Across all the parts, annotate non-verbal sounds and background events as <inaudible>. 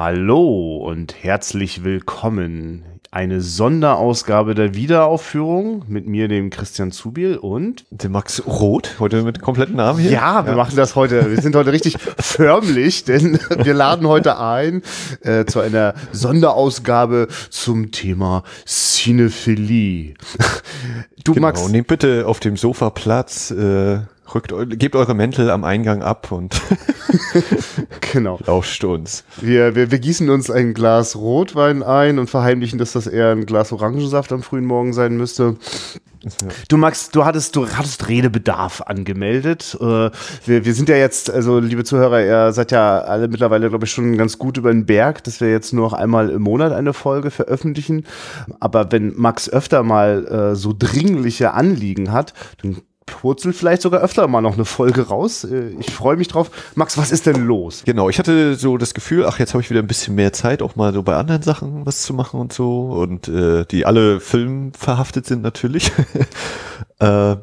Hallo und herzlich willkommen. Eine Sonderausgabe der Wiederaufführung mit mir, dem Christian Zubiel und dem Max Roth, heute mit kompletten Namen hier. Ja, wir ja. machen das heute. Wir sind heute richtig <laughs> förmlich, denn wir laden heute ein äh, zu einer Sonderausgabe zum Thema Cinephilie. Du genau, Max, nehmt bitte auf dem Sofa Platz. Äh Rückt, gebt eure Mäntel am Eingang ab und <laughs> genau. lauscht uns. Wir, wir, wir gießen uns ein Glas Rotwein ein und verheimlichen, dass das eher ein Glas Orangensaft am frühen Morgen sein müsste. Du Max, du hattest, du hattest Redebedarf angemeldet. Äh, wir, wir sind ja jetzt, also liebe Zuhörer, ihr seid ja alle mittlerweile, glaube ich, schon ganz gut über den Berg, dass wir jetzt nur noch einmal im Monat eine Folge veröffentlichen. Aber wenn Max öfter mal äh, so dringliche Anliegen hat, dann purzel vielleicht sogar öfter mal noch eine Folge raus. Äh, ich freue mich drauf. Max, was ist denn los? Genau, ich hatte so das Gefühl, ach, jetzt habe ich wieder ein bisschen mehr Zeit, auch mal so bei anderen Sachen was zu machen und so. Und äh, die alle Film verhaftet sind natürlich. <laughs> äh,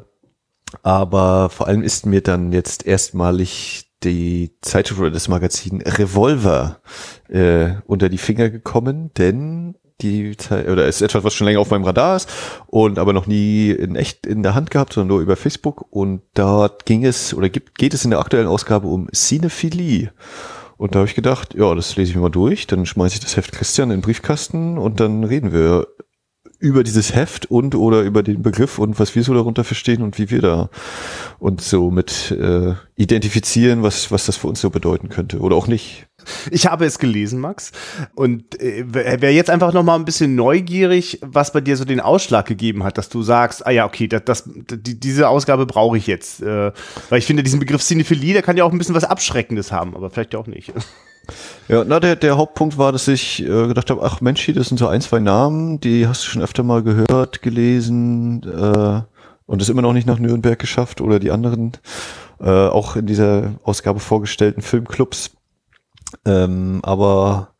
aber vor allem ist mir dann jetzt erstmalig die Zeitschrift oder das Magazin Revolver äh, unter die Finger gekommen, denn die oder ist etwas, was schon länger auf meinem Radar ist und aber noch nie in echt in der Hand gehabt, sondern nur über Facebook. Und dort ging es oder gibt, geht es in der aktuellen Ausgabe um Cinephilie. Und da habe ich gedacht, ja, das lese ich mir mal durch, dann schmeiße ich das Heft Christian in den Briefkasten und dann reden wir über dieses Heft und oder über den Begriff und was wir so darunter verstehen und wie wir da uns so mit äh, identifizieren, was, was das für uns so bedeuten könnte oder auch nicht. Ich habe es gelesen, Max. Und äh, wäre jetzt einfach noch mal ein bisschen neugierig, was bei dir so den Ausschlag gegeben hat, dass du sagst, ah ja, okay, das, das, die, diese Ausgabe brauche ich jetzt. Äh, weil ich finde, diesen Begriff Cinephilie, der kann ja auch ein bisschen was Abschreckendes haben, aber vielleicht auch nicht. Ja, na, der, der Hauptpunkt war, dass ich äh, gedacht habe, ach Mensch, hier, das sind so ein, zwei Namen, die hast du schon öfter mal gehört, gelesen äh, und es immer noch nicht nach Nürnberg geschafft oder die anderen äh, auch in dieser Ausgabe vorgestellten Filmclubs. Ähm, aber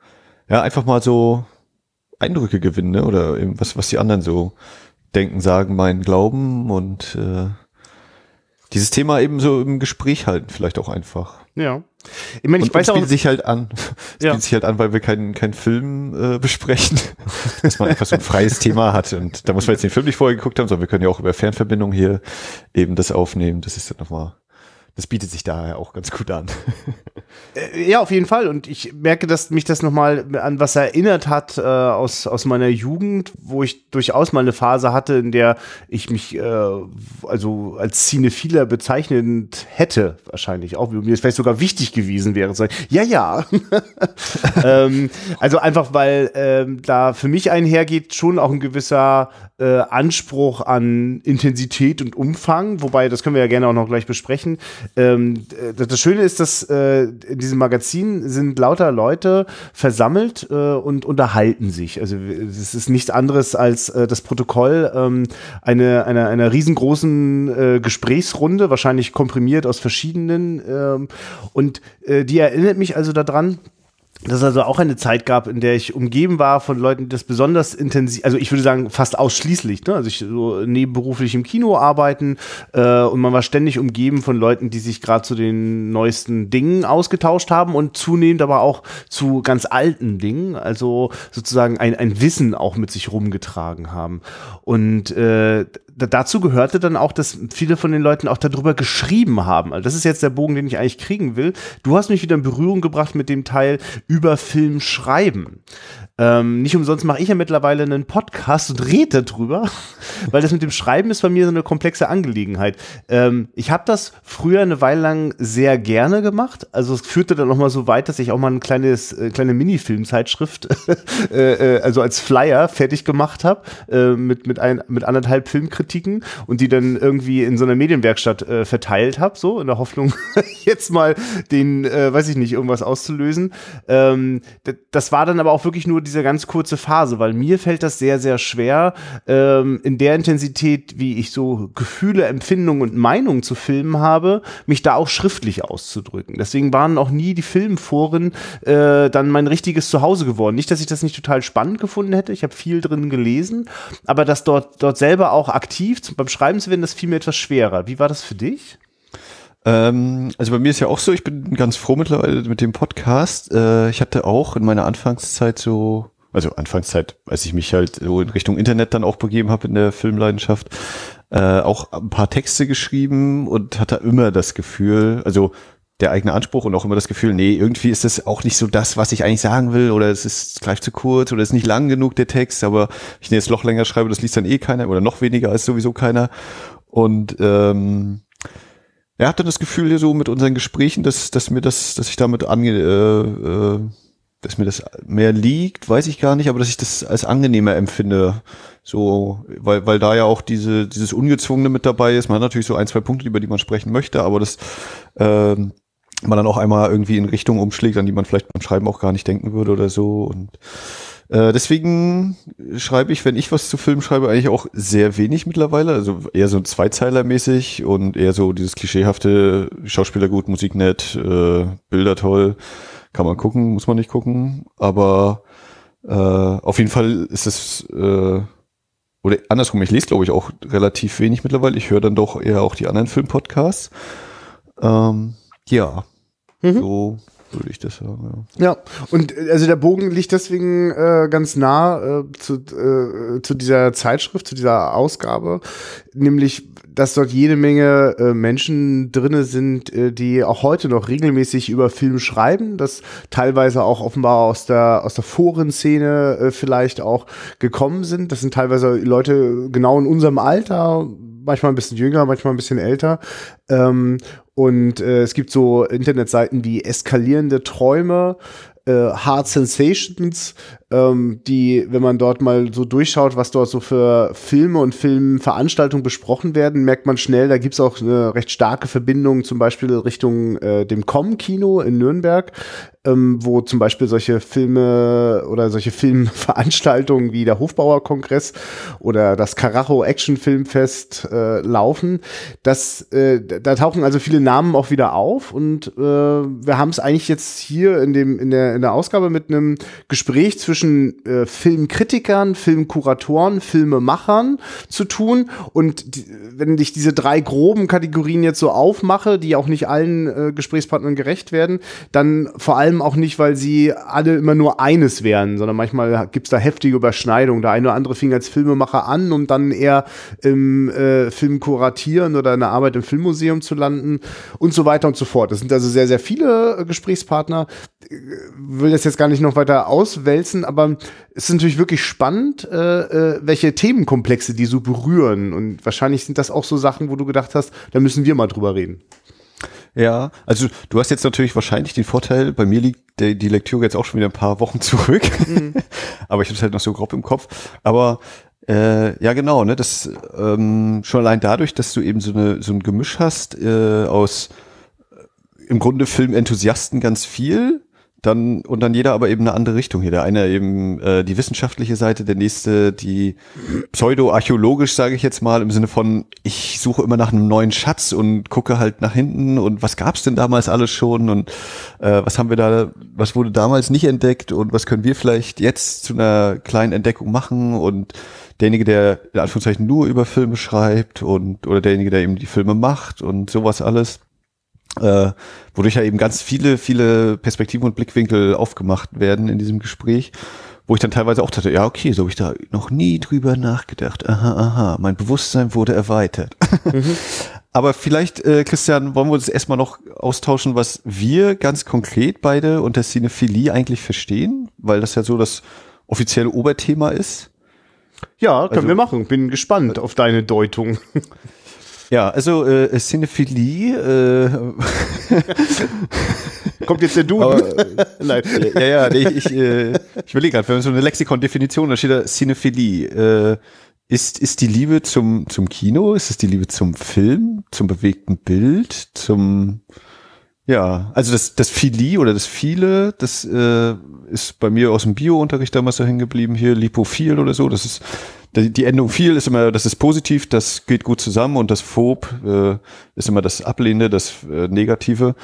ja, einfach mal so Eindrücke gewinnen, ne? oder eben was, was die anderen so denken, sagen, meinen, glauben und äh, dieses Thema eben so im Gespräch halten, vielleicht auch einfach. Ja. Ich meine, ich und, weiß und auch. sich halt an. <laughs> Ja. bietet sich halt an, weil wir keinen keinen Film äh, besprechen, <laughs> dass man einfach so ein freies Thema hat. Und da muss man jetzt den Film nicht vorher geguckt haben, sondern wir können ja auch über Fernverbindung hier eben das aufnehmen. Das ist dann nochmal das bietet sich daher auch ganz gut an. Äh, ja, auf jeden Fall. Und ich merke, dass mich das nochmal an was erinnert hat äh, aus, aus meiner Jugend, wo ich durchaus mal eine Phase hatte, in der ich mich äh, also als Cinephiler bezeichnend hätte, wahrscheinlich auch, wie mir es vielleicht sogar wichtig gewesen wäre. Zu sagen, ja, ja. <laughs> ähm, also einfach, weil ähm, da für mich einhergeht schon auch ein gewisser äh, Anspruch an Intensität und Umfang, wobei, das können wir ja gerne auch noch gleich besprechen. Ähm, das Schöne ist, dass äh, in diesem Magazin sind lauter Leute versammelt äh, und unterhalten sich. Also es ist nichts anderes als äh, das Protokoll ähm, eine, einer, einer riesengroßen äh, Gesprächsrunde, wahrscheinlich komprimiert aus verschiedenen. Ähm, und äh, die erinnert mich also daran, dass es also auch eine Zeit gab, in der ich umgeben war von Leuten, die das besonders intensiv, also ich würde sagen fast ausschließlich, ne? also ich so nebenberuflich im Kino arbeiten äh, und man war ständig umgeben von Leuten, die sich gerade zu den neuesten Dingen ausgetauscht haben und zunehmend aber auch zu ganz alten Dingen, also sozusagen ein, ein Wissen auch mit sich rumgetragen haben. Und äh, dazu gehörte dann auch, dass viele von den Leuten auch darüber geschrieben haben. Also das ist jetzt der Bogen, den ich eigentlich kriegen will. Du hast mich wieder in Berührung gebracht mit dem Teil über Film schreiben. Ähm, nicht umsonst mache ich ja mittlerweile einen Podcast und rede darüber, <laughs> weil das mit dem Schreiben ist bei mir so eine komplexe Angelegenheit. Ähm, ich habe das früher eine Weile lang sehr gerne gemacht. Also es führte dann noch mal so weit, dass ich auch mal ein kleines, äh, kleine Minifilmzeitschrift, <laughs> äh, äh, also als Flyer fertig gemacht habe äh, mit mit ein, mit anderthalb Filmkritiken und die dann irgendwie in so einer Medienwerkstatt äh, verteilt habe, so in der Hoffnung <laughs> jetzt mal den, äh, weiß ich nicht, irgendwas auszulösen. Ähm, das war dann aber auch wirklich nur diese ganz kurze Phase, weil mir fällt das sehr, sehr schwer, ähm, in der Intensität, wie ich so Gefühle, Empfindungen und Meinungen zu Filmen habe, mich da auch schriftlich auszudrücken. Deswegen waren auch nie die Filmforen äh, dann mein richtiges Zuhause geworden. Nicht, dass ich das nicht total spannend gefunden hätte, ich habe viel drin gelesen, aber das dort, dort selber auch aktiv beim Schreiben zu werden, das fiel mir etwas schwerer. Wie war das für dich? Ähm, also bei mir ist ja auch so, ich bin ganz froh mittlerweile mit dem Podcast. Äh, ich hatte auch in meiner Anfangszeit so, also Anfangszeit, als ich mich halt so in Richtung Internet dann auch begeben habe in der Filmleidenschaft, äh, auch ein paar Texte geschrieben und hatte immer das Gefühl, also der eigene Anspruch und auch immer das Gefühl, nee, irgendwie ist das auch nicht so das, was ich eigentlich sagen will oder es ist gleich zu kurz oder es ist nicht lang genug der Text, aber ich jetzt noch länger schreibe, das liest dann eh keiner oder noch weniger als sowieso keiner. Und ähm, er hat dann das Gefühl hier so mit unseren Gesprächen, dass, dass mir das, dass ich damit ange, äh, äh, dass mir das mehr liegt, weiß ich gar nicht, aber dass ich das als angenehmer empfinde. So, weil, weil da ja auch diese, dieses Ungezwungene mit dabei ist. Man hat natürlich so ein, zwei Punkte, über die man sprechen möchte, aber das ähm, man dann auch einmal irgendwie in Richtung umschlägt, an die man vielleicht beim Schreiben auch gar nicht denken würde oder so. Und äh, deswegen schreibe ich, wenn ich was zu Filmen schreibe, eigentlich auch sehr wenig mittlerweile. Also eher so ein Zweizeiler-mäßig und eher so dieses klischeehafte Schauspieler gut, Musik nett, äh, Bilder toll. Kann man gucken, muss man nicht gucken. Aber äh, auf jeden Fall ist es äh, oder andersrum, ich lese, glaube ich, auch relativ wenig mittlerweile. Ich höre dann doch eher auch die anderen Filmpodcasts. Ähm, ja, mhm. so würde ich das sagen. Ja. ja, und äh, also der Bogen liegt deswegen äh, ganz nah äh, zu, äh, zu dieser Zeitschrift, zu dieser Ausgabe, nämlich dass dort jede Menge äh, Menschen drinne sind, äh, die auch heute noch regelmäßig über Film schreiben, das teilweise auch offenbar aus der aus der Forenszene äh, vielleicht auch gekommen sind. Das sind teilweise Leute genau in unserem Alter, manchmal ein bisschen jünger, manchmal ein bisschen älter. Ähm, und äh, es gibt so Internetseiten wie eskalierende Träume, äh, Hard Sensations, ähm, die, wenn man dort mal so durchschaut, was dort so für Filme und Filmveranstaltungen besprochen werden, merkt man schnell, da gibt's auch eine recht starke Verbindung zum Beispiel Richtung äh, dem Com-Kino in Nürnberg, ähm, wo zum Beispiel solche Filme oder solche Filmveranstaltungen wie der Hofbauerkongress oder das Carajo Action Filmfest äh, laufen. Das, äh, da tauchen also viele Namen auch wieder auf und äh, wir haben es eigentlich jetzt hier in dem in der in der Ausgabe mit einem Gespräch zwischen äh, Filmkritikern, Filmkuratoren, Filmemachern zu tun und die, wenn ich diese drei groben Kategorien jetzt so aufmache, die auch nicht allen äh, Gesprächspartnern gerecht werden, dann vor allem allem auch nicht, weil sie alle immer nur eines wären, sondern manchmal gibt es da heftige Überschneidungen. Der eine oder andere fing als Filmemacher an, um dann eher im äh, Film kuratieren oder eine Arbeit im Filmmuseum zu landen und so weiter und so fort. Das sind also sehr, sehr viele äh, Gesprächspartner. Ich äh, will das jetzt gar nicht noch weiter auswälzen, aber es ist natürlich wirklich spannend, äh, äh, welche Themenkomplexe die so berühren. Und wahrscheinlich sind das auch so Sachen, wo du gedacht hast, da müssen wir mal drüber reden. Ja, also du hast jetzt natürlich wahrscheinlich den Vorteil, bei mir liegt die, die Lektüre jetzt auch schon wieder ein paar Wochen zurück, mhm. <laughs> aber ich habe es halt noch so grob im Kopf. Aber äh, ja, genau, ne, das ähm, schon allein dadurch, dass du eben so eine so ein Gemisch hast äh, aus äh, im Grunde Filmenthusiasten ganz viel, dann und dann jeder aber eben eine andere Richtung hier. Der eine eben äh, die wissenschaftliche Seite, der nächste die pseudo-archäologisch, sage ich jetzt mal, im Sinne von, ich suche immer nach einem neuen Schatz und gucke halt nach hinten. Und was gab's denn damals alles schon? Und äh, was haben wir da, was wurde damals nicht entdeckt? Und was können wir vielleicht jetzt zu einer kleinen Entdeckung machen? Und derjenige, der in Anführungszeichen nur über Filme schreibt und oder derjenige, der eben die Filme macht und sowas alles äh, wodurch ja eben ganz viele, viele Perspektiven und Blickwinkel aufgemacht werden in diesem Gespräch, wo ich dann teilweise auch dachte, ja, okay, so habe ich da noch nie drüber nachgedacht. Aha, aha, mein Bewusstsein wurde erweitert. Mhm. <laughs> Aber vielleicht, äh, Christian, wollen wir uns erstmal noch austauschen, was wir ganz konkret beide unter Cinephilie eigentlich verstehen, weil das ja so das offizielle Oberthema ist. Ja, können also, wir machen. Bin gespannt auf deine Deutung. <laughs> Ja, also äh, Cinephilie. Äh, Kommt jetzt der? Aber, <laughs> Nein. Ja, ja, nee, ich, ich, äh, ich überlege gerade, wenn man so eine Lexikon-Definition, da steht da Cinephilie. Äh, ist, ist die Liebe zum, zum Kino? Ist es die Liebe zum Film, zum bewegten Bild, zum ja, also das, das Philie oder das Viele, das äh, ist bei mir aus dem Bio-Unterricht damals so hängen geblieben, hier Lipophil oder so. Das ist die, Endung viel ist immer, das ist positiv, das geht gut zusammen und das Phob äh, ist immer das Ablehnende, das äh, Negative.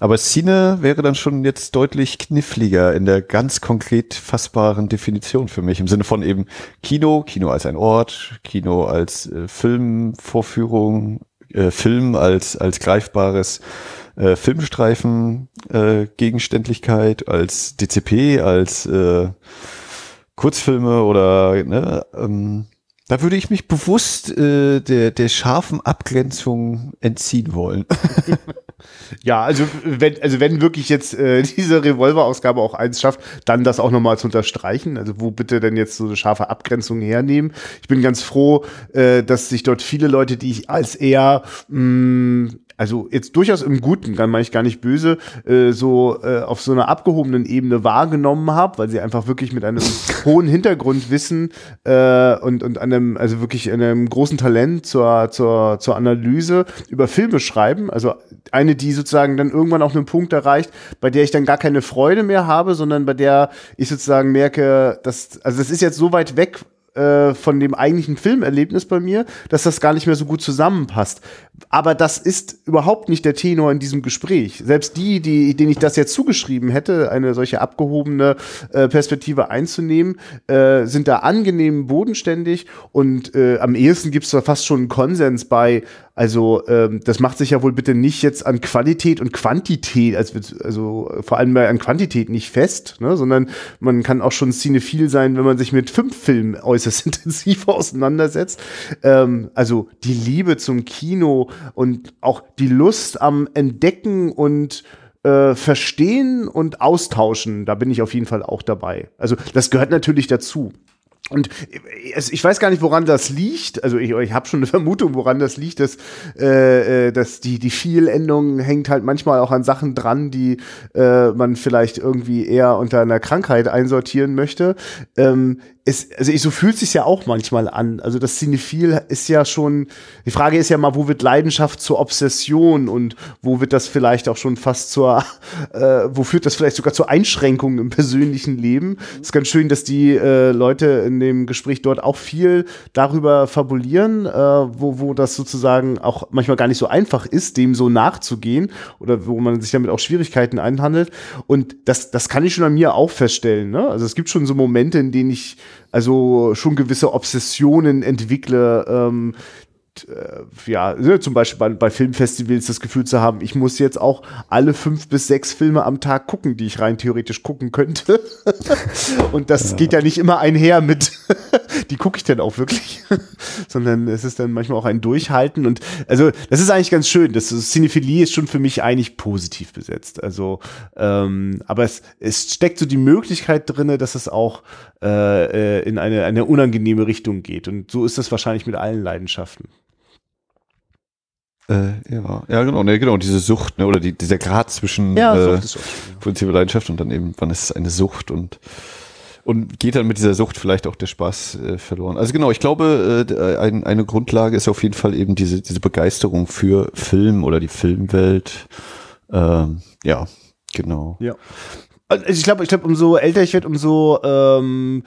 Aber Cine wäre dann schon jetzt deutlich kniffliger in der ganz konkret fassbaren Definition für mich. Im Sinne von eben Kino, Kino als ein Ort, Kino als äh, Filmvorführung, äh, Film als, als greifbares äh, Filmstreifen äh, Gegenständlichkeit, als DCP, als äh, Kurzfilme oder ne, ähm, da würde ich mich bewusst äh, der, der scharfen Abgrenzung entziehen wollen. <laughs> Ja, also wenn, also wenn wirklich jetzt äh, diese Revolver-Ausgabe auch eins schafft, dann das auch nochmal zu unterstreichen. Also wo bitte denn jetzt so eine scharfe Abgrenzung hernehmen? Ich bin ganz froh, äh, dass sich dort viele Leute, die ich als eher mh, also jetzt durchaus im Guten, dann meine ich gar nicht böse, äh, so äh, auf so einer abgehobenen Ebene wahrgenommen habe, weil sie einfach wirklich mit einem <laughs> hohen Hintergrundwissen äh, und, und einem, also wirklich einem großen Talent zur, zur, zur Analyse über Filme schreiben. Also eine, die sozusagen dann irgendwann auch einen Punkt erreicht, bei der ich dann gar keine Freude mehr habe, sondern bei der ich sozusagen merke, dass, also das ist jetzt so weit weg äh, von dem eigentlichen Filmerlebnis bei mir, dass das gar nicht mehr so gut zusammenpasst. Aber das ist überhaupt nicht der Tenor in diesem Gespräch. Selbst die, die, denen ich das jetzt zugeschrieben hätte, eine solche abgehobene äh, Perspektive einzunehmen, äh, sind da angenehm bodenständig und äh, am ehesten gibt es da fast schon einen Konsens bei, also ähm, das macht sich ja wohl bitte nicht jetzt an Qualität und Quantität, also, also vor allem an Quantität nicht fest, ne, sondern man kann auch schon cinephil sein, wenn man sich mit fünf Filmen <laughs> äußerst intensiv <laughs> auseinandersetzt. Ähm, also die Liebe zum Kino und auch die Lust am Entdecken und äh, verstehen und austauschen, da bin ich auf jeden Fall auch dabei. Also das gehört natürlich dazu. Und ich weiß gar nicht, woran das liegt. Also ich, ich habe schon eine Vermutung, woran das liegt, dass, äh, äh, dass die, die Vielendung hängt halt manchmal auch an Sachen dran, die äh, man vielleicht irgendwie eher unter einer Krankheit einsortieren möchte. Ähm, es, also ich, so fühlt sich ja auch manchmal an. Also das Cinephil ist ja schon, die Frage ist ja mal, wo wird Leidenschaft zur Obsession und wo wird das vielleicht auch schon fast zur, äh, wo führt das vielleicht sogar zur Einschränkung im persönlichen Leben? Es ist ganz schön, dass die äh, Leute in dem Gespräch dort auch viel darüber fabulieren, äh, wo, wo das sozusagen auch manchmal gar nicht so einfach ist, dem so nachzugehen oder wo man sich damit auch Schwierigkeiten einhandelt. Und das, das kann ich schon an mir auch feststellen. Ne? Also es gibt schon so Momente, in denen ich also schon gewisse Obsessionen entwickle, ähm, äh, ja, ne, zum Beispiel bei, bei, Filmfestivals das Gefühl zu haben, ich muss jetzt auch alle fünf bis sechs Filme am Tag gucken, die ich rein theoretisch gucken könnte. <laughs> Und das ja. geht ja nicht immer einher mit, <laughs> die gucke ich denn auch wirklich, <laughs> sondern es ist dann manchmal auch ein Durchhalten. Und also das ist eigentlich ganz schön. Das Cinephilie ist schon für mich eigentlich positiv besetzt. Also, ähm, aber es, es steckt so die Möglichkeit drinne, dass es auch äh, äh in eine, eine unangenehme Richtung geht. Und so ist das wahrscheinlich mit allen Leidenschaften. Äh, ja, ja, genau, ne, genau, diese Sucht, ne, oder die, dieser Grad zwischen ja, äh, positiver Leidenschaft und dann eben, wann ist es eine Sucht und und geht dann mit dieser Sucht vielleicht auch der Spaß äh, verloren. Also genau, ich glaube, äh, ein, eine Grundlage ist auf jeden Fall eben diese, diese Begeisterung für Film oder die Filmwelt. Ähm, ja, genau. Ja. Also ich glaube, ich glaube, umso älter ich werde, umso ähm,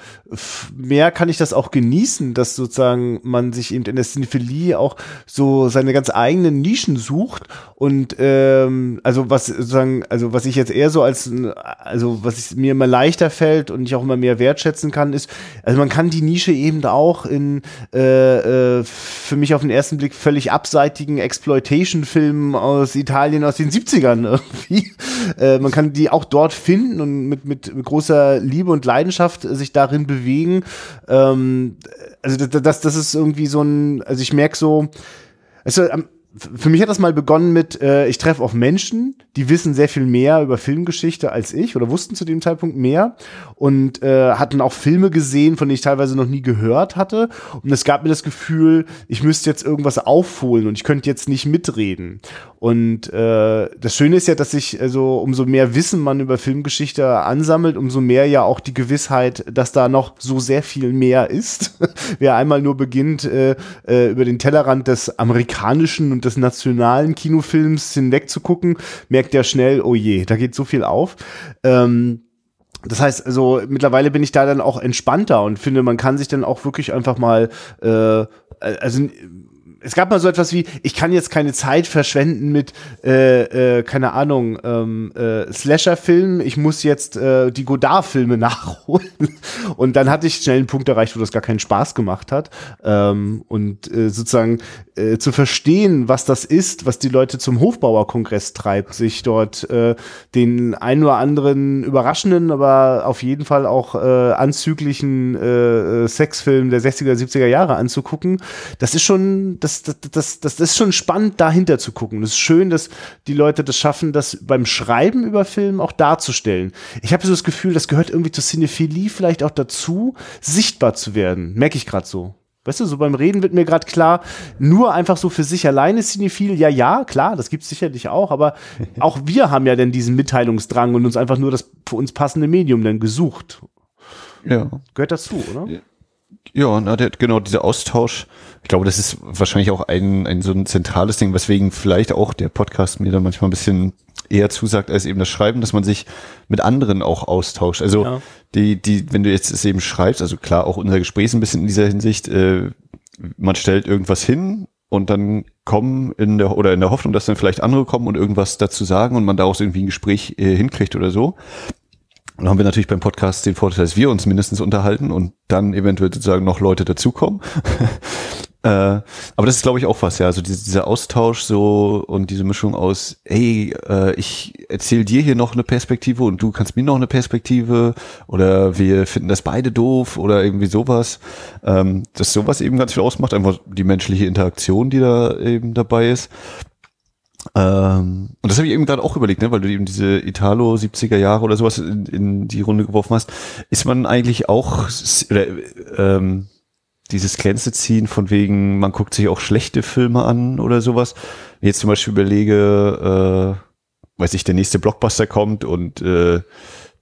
mehr kann ich das auch genießen, dass sozusagen man sich eben in der Cinephilie auch so seine ganz eigenen Nischen sucht und ähm, also was sozusagen, also was ich jetzt eher so als, also was mir immer leichter fällt und ich auch immer mehr wertschätzen kann, ist, also man kann die Nische eben auch in äh, äh, für mich auf den ersten Blick völlig abseitigen Exploitation-Filmen aus Italien aus den 70ern <laughs> irgendwie. Äh, man kann die auch dort finden finden und mit, mit, großer Liebe und Leidenschaft sich darin bewegen. Ähm, also das, das ist irgendwie so ein, also ich merke so, also für mich hat das mal begonnen mit, äh, ich treffe auf Menschen, die wissen sehr viel mehr über Filmgeschichte als ich oder wussten zu dem Zeitpunkt mehr und äh, hatten auch Filme gesehen, von denen ich teilweise noch nie gehört hatte. Und es gab mir das Gefühl, ich müsste jetzt irgendwas aufholen und ich könnte jetzt nicht mitreden. Und äh, das Schöne ist ja, dass sich also umso mehr Wissen man über Filmgeschichte ansammelt, umso mehr ja auch die Gewissheit, dass da noch so sehr viel mehr ist. <laughs> Wer einmal nur beginnt, äh, äh, über den Tellerrand des amerikanischen und des nationalen Kinofilms hinweg zu gucken, merkt ja schnell, oh je, da geht so viel auf. Ähm, das heißt, also mittlerweile bin ich da dann auch entspannter und finde, man kann sich dann auch wirklich einfach mal, äh, also es gab mal so etwas wie, ich kann jetzt keine Zeit verschwenden mit, äh, äh, keine Ahnung, ähm, äh, Slasher-Filmen, ich muss jetzt äh, die Godard-Filme <laughs> nachholen. Und dann hatte ich schnell einen Punkt erreicht, wo das gar keinen Spaß gemacht hat. Ähm, und äh, sozusagen äh, zu verstehen, was das ist, was die Leute zum Hofbauerkongress treibt, sich dort äh, den ein oder anderen überraschenden, aber auf jeden Fall auch äh, anzüglichen äh, äh Sexfilm der 60er, 70er Jahre anzugucken, das ist schon, das, das, das, das ist schon spannend, dahinter zu gucken. Es ist schön, dass die Leute das schaffen, das beim Schreiben über Film auch darzustellen. Ich habe so das Gefühl, das gehört irgendwie zur Cinephilie vielleicht auch dazu, sichtbar zu werden. Merke ich gerade so. Weißt du, so beim Reden wird mir gerade klar, nur einfach so für sich alleine Cinephil, ja, ja, klar, das gibt's sicherlich auch, aber <laughs> auch wir haben ja dann diesen Mitteilungsdrang und uns einfach nur das für uns passende Medium dann gesucht. Ja. Gehört dazu, oder? Ja, na, der, genau, dieser Austausch, ich glaube, das ist wahrscheinlich auch ein, ein so ein zentrales Ding, weswegen vielleicht auch der Podcast mir dann manchmal ein bisschen eher zusagt als eben das Schreiben, dass man sich mit anderen auch austauscht. Also ja. die, die, wenn du jetzt es eben schreibst, also klar, auch unser Gespräch ist ein bisschen in dieser Hinsicht, äh, man stellt irgendwas hin und dann kommen in der oder in der Hoffnung, dass dann vielleicht andere kommen und irgendwas dazu sagen und man daraus irgendwie ein Gespräch äh, hinkriegt oder so. Und dann haben wir natürlich beim Podcast den Vorteil, dass wir uns mindestens unterhalten und dann eventuell sozusagen noch Leute dazukommen. <laughs> äh, aber das ist, glaube ich, auch was, ja. Also diese, dieser Austausch so und diese Mischung aus, hey, äh, ich erzähle dir hier noch eine Perspektive und du kannst mir noch eine Perspektive oder wir finden das beide doof oder irgendwie sowas. Ähm, dass sowas eben ganz viel ausmacht, einfach die menschliche Interaktion, die da eben dabei ist. Ähm, und das habe ich eben gerade auch überlegt, ne, weil du eben diese Italo 70er Jahre oder sowas in, in die Runde geworfen hast. Ist man eigentlich auch oder, ähm, dieses Glänze ziehen von wegen, man guckt sich auch schlechte Filme an oder sowas. Wenn ich jetzt zum Beispiel überlege, äh, weiß ich, der nächste Blockbuster kommt und äh,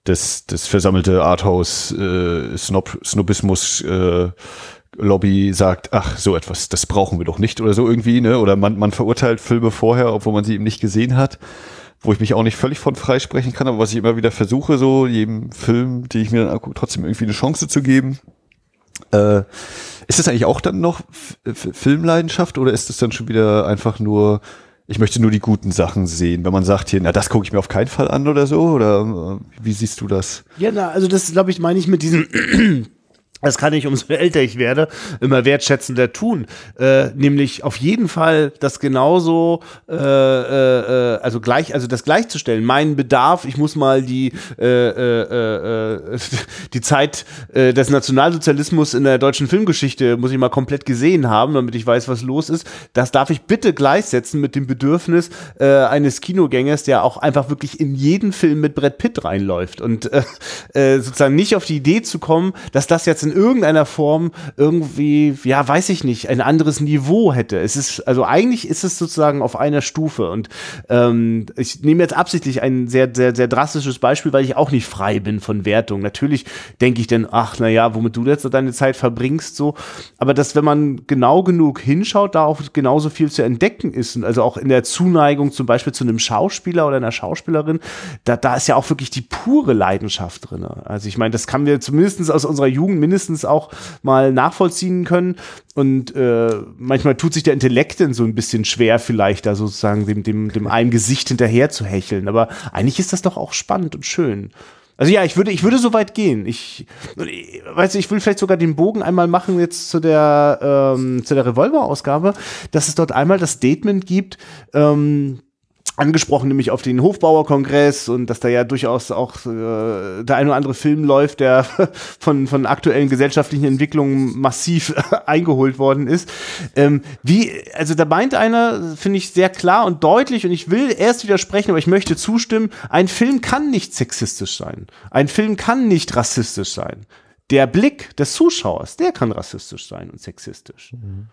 das, das versammelte Arthouse äh, Snob, Snobismus äh, Lobby sagt, ach, so etwas, das brauchen wir doch nicht oder so irgendwie, ne? Oder man, man verurteilt Filme vorher, obwohl man sie eben nicht gesehen hat, wo ich mich auch nicht völlig von freisprechen kann, aber was ich immer wieder versuche, so jedem Film, den ich mir dann angucke, trotzdem irgendwie eine Chance zu geben. Äh, ist das eigentlich auch dann noch F Filmleidenschaft oder ist das dann schon wieder einfach nur, ich möchte nur die guten Sachen sehen, wenn man sagt hier, na, das gucke ich mir auf keinen Fall an oder so? Oder äh, wie siehst du das? Ja, na, also das glaube ich, meine ich mit diesem das kann ich, umso <laughs> älter ich werde, immer wertschätzender tun. Äh, nämlich auf jeden Fall das genauso, äh, äh, also gleich, also das gleichzustellen. Mein Bedarf, ich muss mal die, äh, äh, äh, <laughs> die Zeit äh, des Nationalsozialismus in der deutschen Filmgeschichte, muss ich mal komplett gesehen haben, damit ich weiß, was los ist. Das darf ich bitte gleichsetzen mit dem Bedürfnis äh, eines Kinogängers, der auch einfach wirklich in jeden Film mit Brett Pitt reinläuft. Und äh, äh, sozusagen nicht auf die Idee zu kommen, dass das jetzt in irgendeiner Form irgendwie, ja, weiß ich nicht, ein anderes Niveau hätte. Es ist, also eigentlich ist es sozusagen auf einer Stufe. Und ähm, ich nehme jetzt absichtlich ein sehr, sehr, sehr drastisches Beispiel, weil ich auch nicht frei bin von Wertung. Natürlich denke ich dann, ach, na ja, womit du jetzt deine Zeit verbringst, so. Aber dass, wenn man genau genug hinschaut, da auch genauso viel zu entdecken ist. Und also auch in der Zuneigung zum Beispiel zu einem Schauspieler oder einer Schauspielerin, da, da ist ja auch wirklich die pure Leidenschaft drin. Also ich meine, das kann wir zumindest aus unserer Jugend mindestens mindestens auch mal nachvollziehen können. Und äh, manchmal tut sich der Intellekt dann so ein bisschen schwer, vielleicht da sozusagen dem, dem, dem einen Gesicht hinterher zu hecheln. Aber eigentlich ist das doch auch spannend und schön. Also ja, ich würde, ich würde so weit gehen. Ich, weiß du, ich will vielleicht sogar den Bogen einmal machen jetzt zu der, ähm, zu der Revolver-Ausgabe, dass es dort einmal das Statement gibt, ähm, angesprochen, nämlich auf den Hofbauerkongress und dass da ja durchaus auch äh, der ein oder andere Film läuft, der <laughs> von, von aktuellen gesellschaftlichen Entwicklungen massiv <laughs> eingeholt worden ist. Ähm, wie, also da meint einer, finde ich, sehr klar und deutlich und ich will erst widersprechen, aber ich möchte zustimmen, ein Film kann nicht sexistisch sein. Ein Film kann nicht rassistisch sein. Der Blick des Zuschauers, der kann rassistisch sein und sexistisch. Mhm.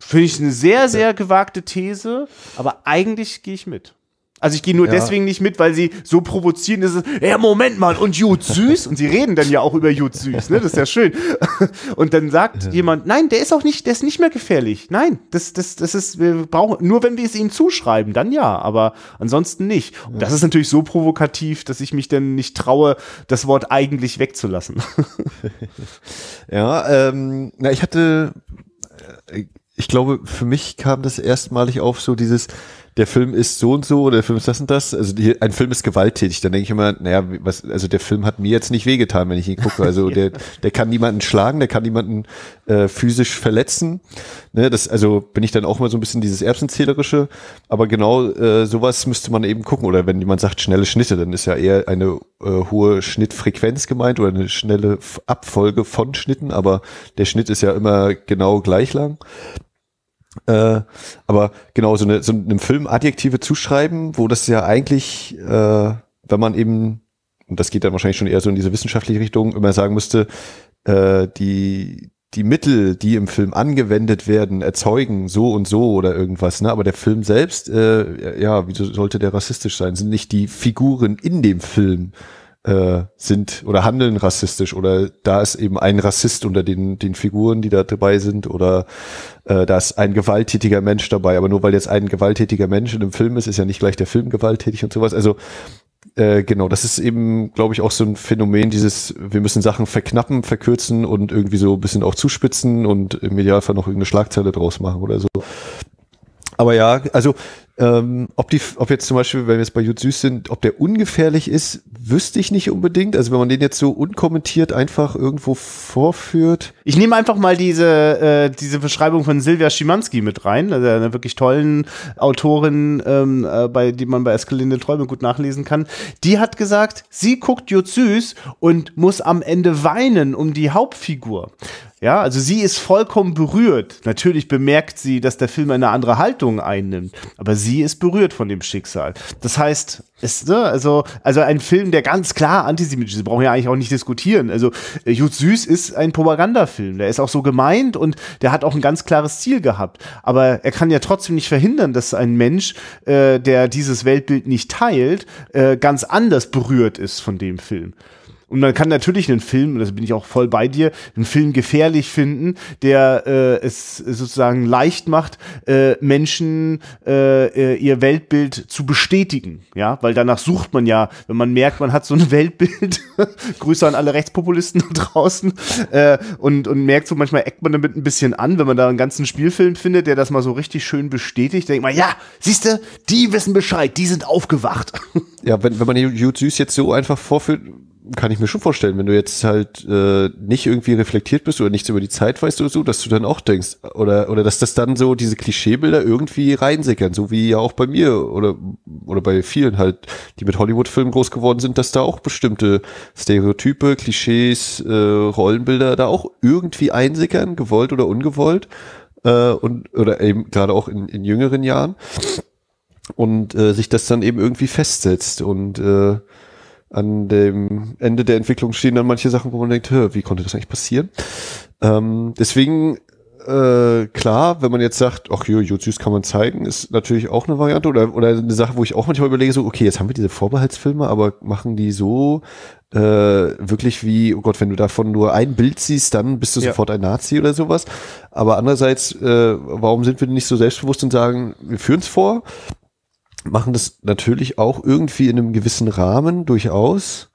Finde ich eine sehr, sehr gewagte These, aber eigentlich gehe ich mit. Also ich gehe nur ja. deswegen nicht mit, weil sie so provozieren, dass es, ja, Moment mal, und Jud süß? Und sie reden dann ja auch über Jud süß, ne? Das ist ja schön. <laughs> Und dann sagt jemand, nein, der ist auch nicht, der ist nicht mehr gefährlich. Nein, das, das, das ist, wir brauchen, nur wenn wir es ihm zuschreiben, dann ja, aber ansonsten nicht. Und das ist natürlich so provokativ, dass ich mich dann nicht traue, das Wort eigentlich wegzulassen. <laughs> ja, ähm, na, ich hatte, äh, ich glaube, für mich kam das erstmalig auf so dieses, der Film ist so und so oder der Film ist das und das. Also die, ein Film ist gewalttätig. Dann denke ich immer, naja, was, also der Film hat mir jetzt nicht wehgetan, wenn ich ihn gucke. Also <laughs> der, der kann niemanden schlagen, der kann niemanden äh, physisch verletzen. Ne, das, also bin ich dann auch mal so ein bisschen dieses Erbsenzählerische. Aber genau äh, sowas müsste man eben gucken. Oder wenn jemand sagt schnelle Schnitte, dann ist ja eher eine äh, hohe Schnittfrequenz gemeint oder eine schnelle Abfolge von Schnitten. Aber der Schnitt ist ja immer genau gleich lang. Äh, aber genau, so, eine, so einem Film Adjektive zuschreiben, wo das ja eigentlich, äh, wenn man eben, und das geht dann wahrscheinlich schon eher so in diese wissenschaftliche Richtung, immer sagen müsste, äh, die, die Mittel, die im Film angewendet werden, erzeugen so und so oder irgendwas, ne? Aber der Film selbst, äh, ja, wieso sollte der rassistisch sein? Sind nicht die Figuren in dem Film äh, sind oder handeln rassistisch oder da ist eben ein Rassist unter den, den Figuren, die da dabei sind oder äh, da ist ein gewalttätiger Mensch dabei. Aber nur weil jetzt ein gewalttätiger Mensch in einem Film ist, ist ja nicht gleich der Film gewalttätig und sowas. Also äh, genau, das ist eben, glaube ich, auch so ein Phänomen, dieses, wir müssen Sachen verknappen, verkürzen und irgendwie so ein bisschen auch zuspitzen und im Idealfall noch irgendeine Schlagzeile draus machen oder so. Aber ja, also ähm, ob die, ob jetzt zum Beispiel, wenn wir jetzt bei Jud Süß sind, ob der ungefährlich ist, wüsste ich nicht unbedingt. Also wenn man den jetzt so unkommentiert einfach irgendwo vorführt. Ich nehme einfach mal diese, äh, diese Beschreibung von Silvia Schimanski mit rein, also einer wirklich tollen Autorin, ähm, äh, bei, die man bei Eskelinde Träume gut nachlesen kann. Die hat gesagt, sie guckt Jud Süß und muss am Ende weinen um die Hauptfigur. Ja, also sie ist vollkommen berührt. Natürlich bemerkt sie, dass der Film eine andere Haltung einnimmt, aber sie ist berührt von dem Schicksal. Das heißt, es, ne, also, also ein Film, der ganz klar antisemitisch ist, brauchen wir ja eigentlich auch nicht diskutieren. Also, äh, Jut Süß ist ein Propagandafilm, der ist auch so gemeint und der hat auch ein ganz klares Ziel gehabt. Aber er kann ja trotzdem nicht verhindern, dass ein Mensch, äh, der dieses Weltbild nicht teilt, äh, ganz anders berührt ist von dem Film. Und man kann natürlich einen Film, das bin ich auch voll bei dir, einen Film gefährlich finden, der äh, es sozusagen leicht macht, äh, Menschen äh, ihr Weltbild zu bestätigen. Ja, weil danach sucht man ja, wenn man merkt, man hat so ein <laughs> Weltbild. <laughs> Grüße an alle Rechtspopulisten da draußen. Äh, und, und merkt so, manchmal eckt man damit ein bisschen an, wenn man da einen ganzen Spielfilm findet, der das mal so richtig schön bestätigt. Denkt man, ja, siehst du, die wissen Bescheid, die sind aufgewacht. <laughs> Ja, wenn, wenn man Jut Süß jetzt so einfach vorführt, kann ich mir schon vorstellen, wenn du jetzt halt äh, nicht irgendwie reflektiert bist oder nichts über die Zeit weißt oder so, dass du dann auch denkst, oder, oder dass das dann so diese Klischeebilder irgendwie reinsickern, so wie ja auch bei mir oder, oder bei vielen halt, die mit Hollywood-Filmen groß geworden sind, dass da auch bestimmte Stereotype, Klischees, äh, Rollenbilder da auch irgendwie einsickern, gewollt oder ungewollt, äh, und, oder eben gerade auch in, in jüngeren Jahren. Und äh, sich das dann eben irgendwie festsetzt und äh, an dem Ende der Entwicklung stehen dann manche Sachen, wo man denkt, wie konnte das eigentlich passieren? Ähm, deswegen äh, klar, wenn man jetzt sagt, ach jo, Jutsus kann man zeigen, ist natürlich auch eine Variante oder, oder eine Sache, wo ich auch manchmal überlege, so, okay, jetzt haben wir diese Vorbehaltsfilme, aber machen die so äh, wirklich wie, oh Gott, wenn du davon nur ein Bild siehst, dann bist du ja. sofort ein Nazi oder sowas. Aber andererseits, äh, warum sind wir nicht so selbstbewusst und sagen, wir führen es vor, machen das natürlich auch irgendwie in einem gewissen Rahmen durchaus.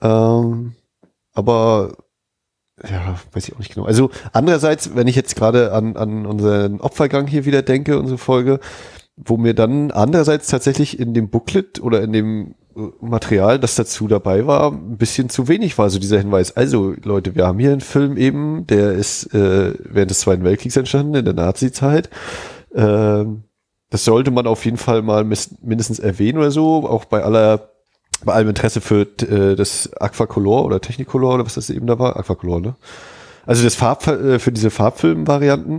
Ähm, aber ja, weiß ich auch nicht genau. Also andererseits, wenn ich jetzt gerade an, an unseren Opfergang hier wieder denke, unsere Folge, wo mir dann andererseits tatsächlich in dem Booklet oder in dem äh, Material, das dazu dabei war, ein bisschen zu wenig war, so dieser Hinweis. Also Leute, wir haben hier einen Film eben, der ist äh, während des Zweiten Weltkriegs entstanden, in der Nazi-Zeit. Ähm, das sollte man auf jeden Fall mal mindestens erwähnen oder so, auch bei aller bei allem Interesse für äh, das Aquacolor oder Technicolor oder was das eben da war, Aquacolor, ne? Also das Farb äh, für diese Farbfilmvarianten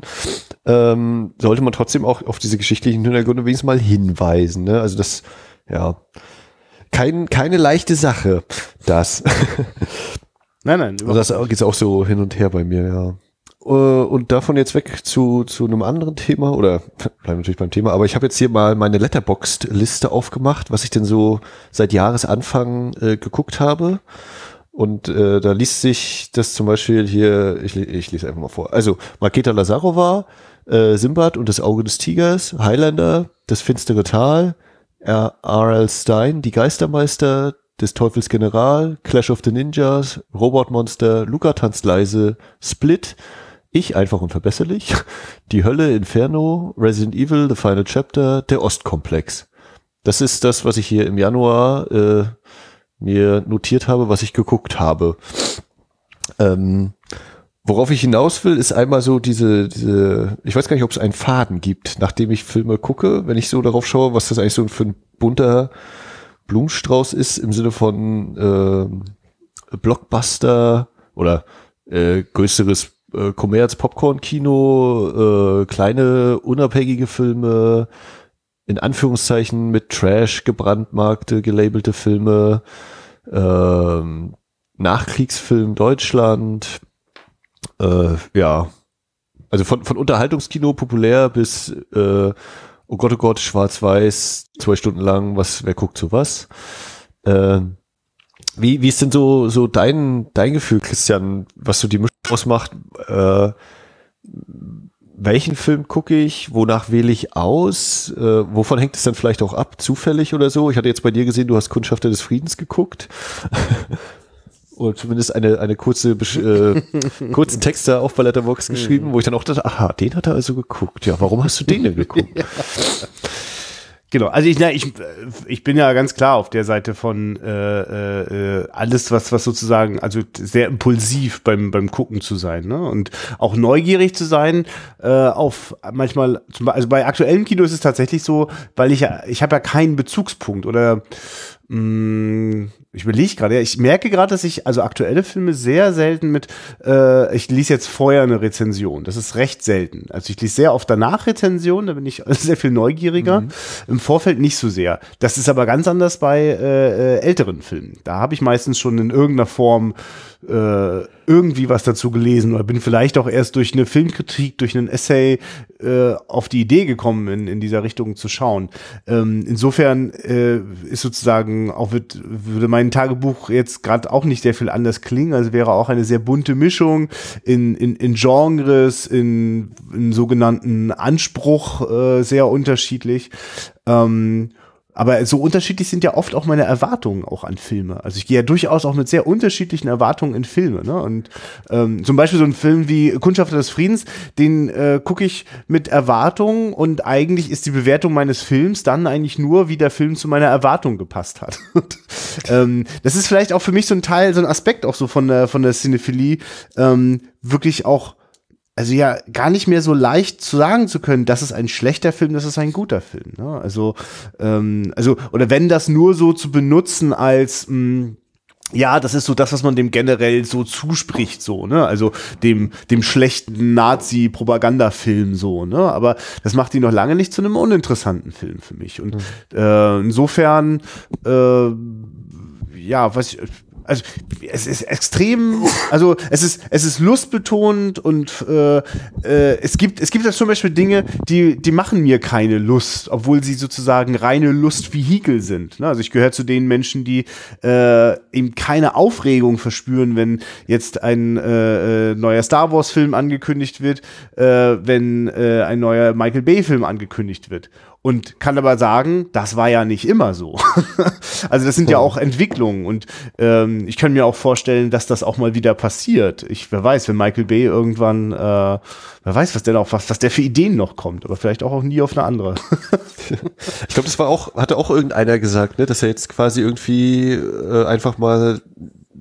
ähm, sollte man trotzdem auch auf diese geschichtlichen Hintergründe wenigstens mal hinweisen. Ne? Also das, ja, kein, keine leichte Sache, das. Nein, nein. Also das geht auch so hin und her bei mir, ja. Äh, und davon jetzt weg zu, zu einem anderen Thema oder <laughs> bleiben natürlich beim Thema, aber ich habe jetzt hier mal meine Letterboxd-Liste aufgemacht, was ich denn so seit Jahresanfang äh, geguckt habe. Und äh, da liest sich das zum Beispiel hier, ich, ich lese einfach mal vor. Also Marketa Lazarova, äh, Simbad und das Auge des Tigers, Highlander, das finstere Tal, R.L. Stein, die Geistermeister, des Teufels General, Clash of the Ninjas, Robot Monster, Luca tanzt leise, Split, Ich einfach unverbesserlich, Die Hölle, Inferno, Resident Evil, The Final Chapter, der Ostkomplex. Das ist das, was ich hier im Januar äh, mir notiert habe, was ich geguckt habe. Ähm, worauf ich hinaus will, ist einmal so diese, diese, ich weiß gar nicht, ob es einen Faden gibt, nachdem ich Filme gucke, wenn ich so darauf schaue, was das eigentlich so für ein bunter Blumenstrauß ist im Sinne von äh, Blockbuster oder äh, größeres äh, Commerz Popcorn Kino, äh, kleine unabhängige Filme, in Anführungszeichen mit Trash gebrandmarkte, gelabelte Filme, ähm, Nachkriegsfilm Deutschland, äh, ja, also von, von Unterhaltungskino populär bis äh, oh Gott, oh Gott, schwarz-weiß, zwei Stunden lang, was, wer guckt so was? Äh, wie, wie ist denn so, so dein, dein Gefühl, Christian, was so die Mischung ausmacht? Äh, welchen Film gucke ich, wonach wähle ich aus, äh, wovon hängt es dann vielleicht auch ab, zufällig oder so? Ich hatte jetzt bei dir gesehen, du hast Kundschafter des Friedens geguckt. <laughs> oder zumindest eine, eine kurze, äh, <laughs> kurzen Text da auch bei Letterboxd geschrieben, wo ich dann auch dachte, aha, den hat er also geguckt. Ja, warum hast du den denn geguckt? <laughs> Genau, also ich, na, ich, ich bin ja ganz klar auf der Seite von äh, äh, alles, was, was sozusagen, also sehr impulsiv beim, beim Gucken zu sein, ne? Und auch neugierig zu sein, äh, auf manchmal, zum, also bei aktuellem Kino ist es tatsächlich so, weil ich ja, ich habe ja keinen Bezugspunkt oder mh, mm, ich überlege gerade, ja, ich merke gerade, dass ich also aktuelle Filme sehr selten mit, äh, ich lese jetzt vorher eine Rezension. Das ist recht selten. Also ich lese sehr oft danach Rezensionen, da bin ich <laughs> sehr viel neugieriger. Mhm. Im Vorfeld nicht so sehr. Das ist aber ganz anders bei äh, äh älteren Filmen. Da habe ich meistens schon in irgendeiner Form äh, irgendwie was dazu gelesen oder bin vielleicht auch erst durch eine Filmkritik, durch einen Essay äh, auf die Idee gekommen, in, in dieser Richtung zu schauen. Ähm, insofern äh, ist sozusagen auch wird, würde mein Tagebuch jetzt gerade auch nicht sehr viel anders klingen, also wäre auch eine sehr bunte Mischung in, in, in Genres, in, in sogenannten Anspruch äh, sehr unterschiedlich. Ähm, aber so unterschiedlich sind ja oft auch meine Erwartungen auch an Filme. Also ich gehe ja durchaus auch mit sehr unterschiedlichen Erwartungen in Filme. Ne? Und ähm, zum Beispiel so ein Film wie Kundschafter des Friedens, den äh, gucke ich mit Erwartungen und eigentlich ist die Bewertung meines Films dann eigentlich nur, wie der Film zu meiner Erwartung gepasst hat. <laughs> ähm, das ist vielleicht auch für mich so ein Teil, so ein Aspekt auch so von der, von der Cinephilie, ähm, wirklich auch also ja gar nicht mehr so leicht zu sagen zu können, das ist ein schlechter Film, das ist ein guter Film. Ne? Also, ähm, also, oder wenn das nur so zu benutzen als mh, mm, ja, das ist so das, was man dem generell so zuspricht, so, ne? Also dem, dem schlechten Nazi-Propagandafilm, so, ne? Aber das macht ihn noch lange nicht zu einem uninteressanten Film für mich. Und mhm. äh, insofern, äh, ja, was ich, also es ist extrem, also es ist es ist lustbetont und äh, äh, es gibt es gibt da zum Beispiel Dinge, die die machen mir keine Lust, obwohl sie sozusagen reine Lustvehikel sind. Ne? Also ich gehöre zu den Menschen, die äh, eben keine Aufregung verspüren, wenn jetzt ein äh, äh neuer Star Wars Film angekündigt wird, äh, wenn äh, ein neuer Michael Bay Film angekündigt wird und kann aber sagen, das war ja nicht immer so. <laughs> also das sind ja auch Entwicklungen und ähm, ich kann mir auch vorstellen, dass das auch mal wieder passiert. Ich, wer weiß, wenn Michael Bay irgendwann, äh, wer weiß, was der noch, was, was der für Ideen noch kommt, aber vielleicht auch, auch nie auf eine andere. <laughs> ich glaube, das war auch, hatte auch irgendeiner gesagt, ne, dass er jetzt quasi irgendwie äh, einfach mal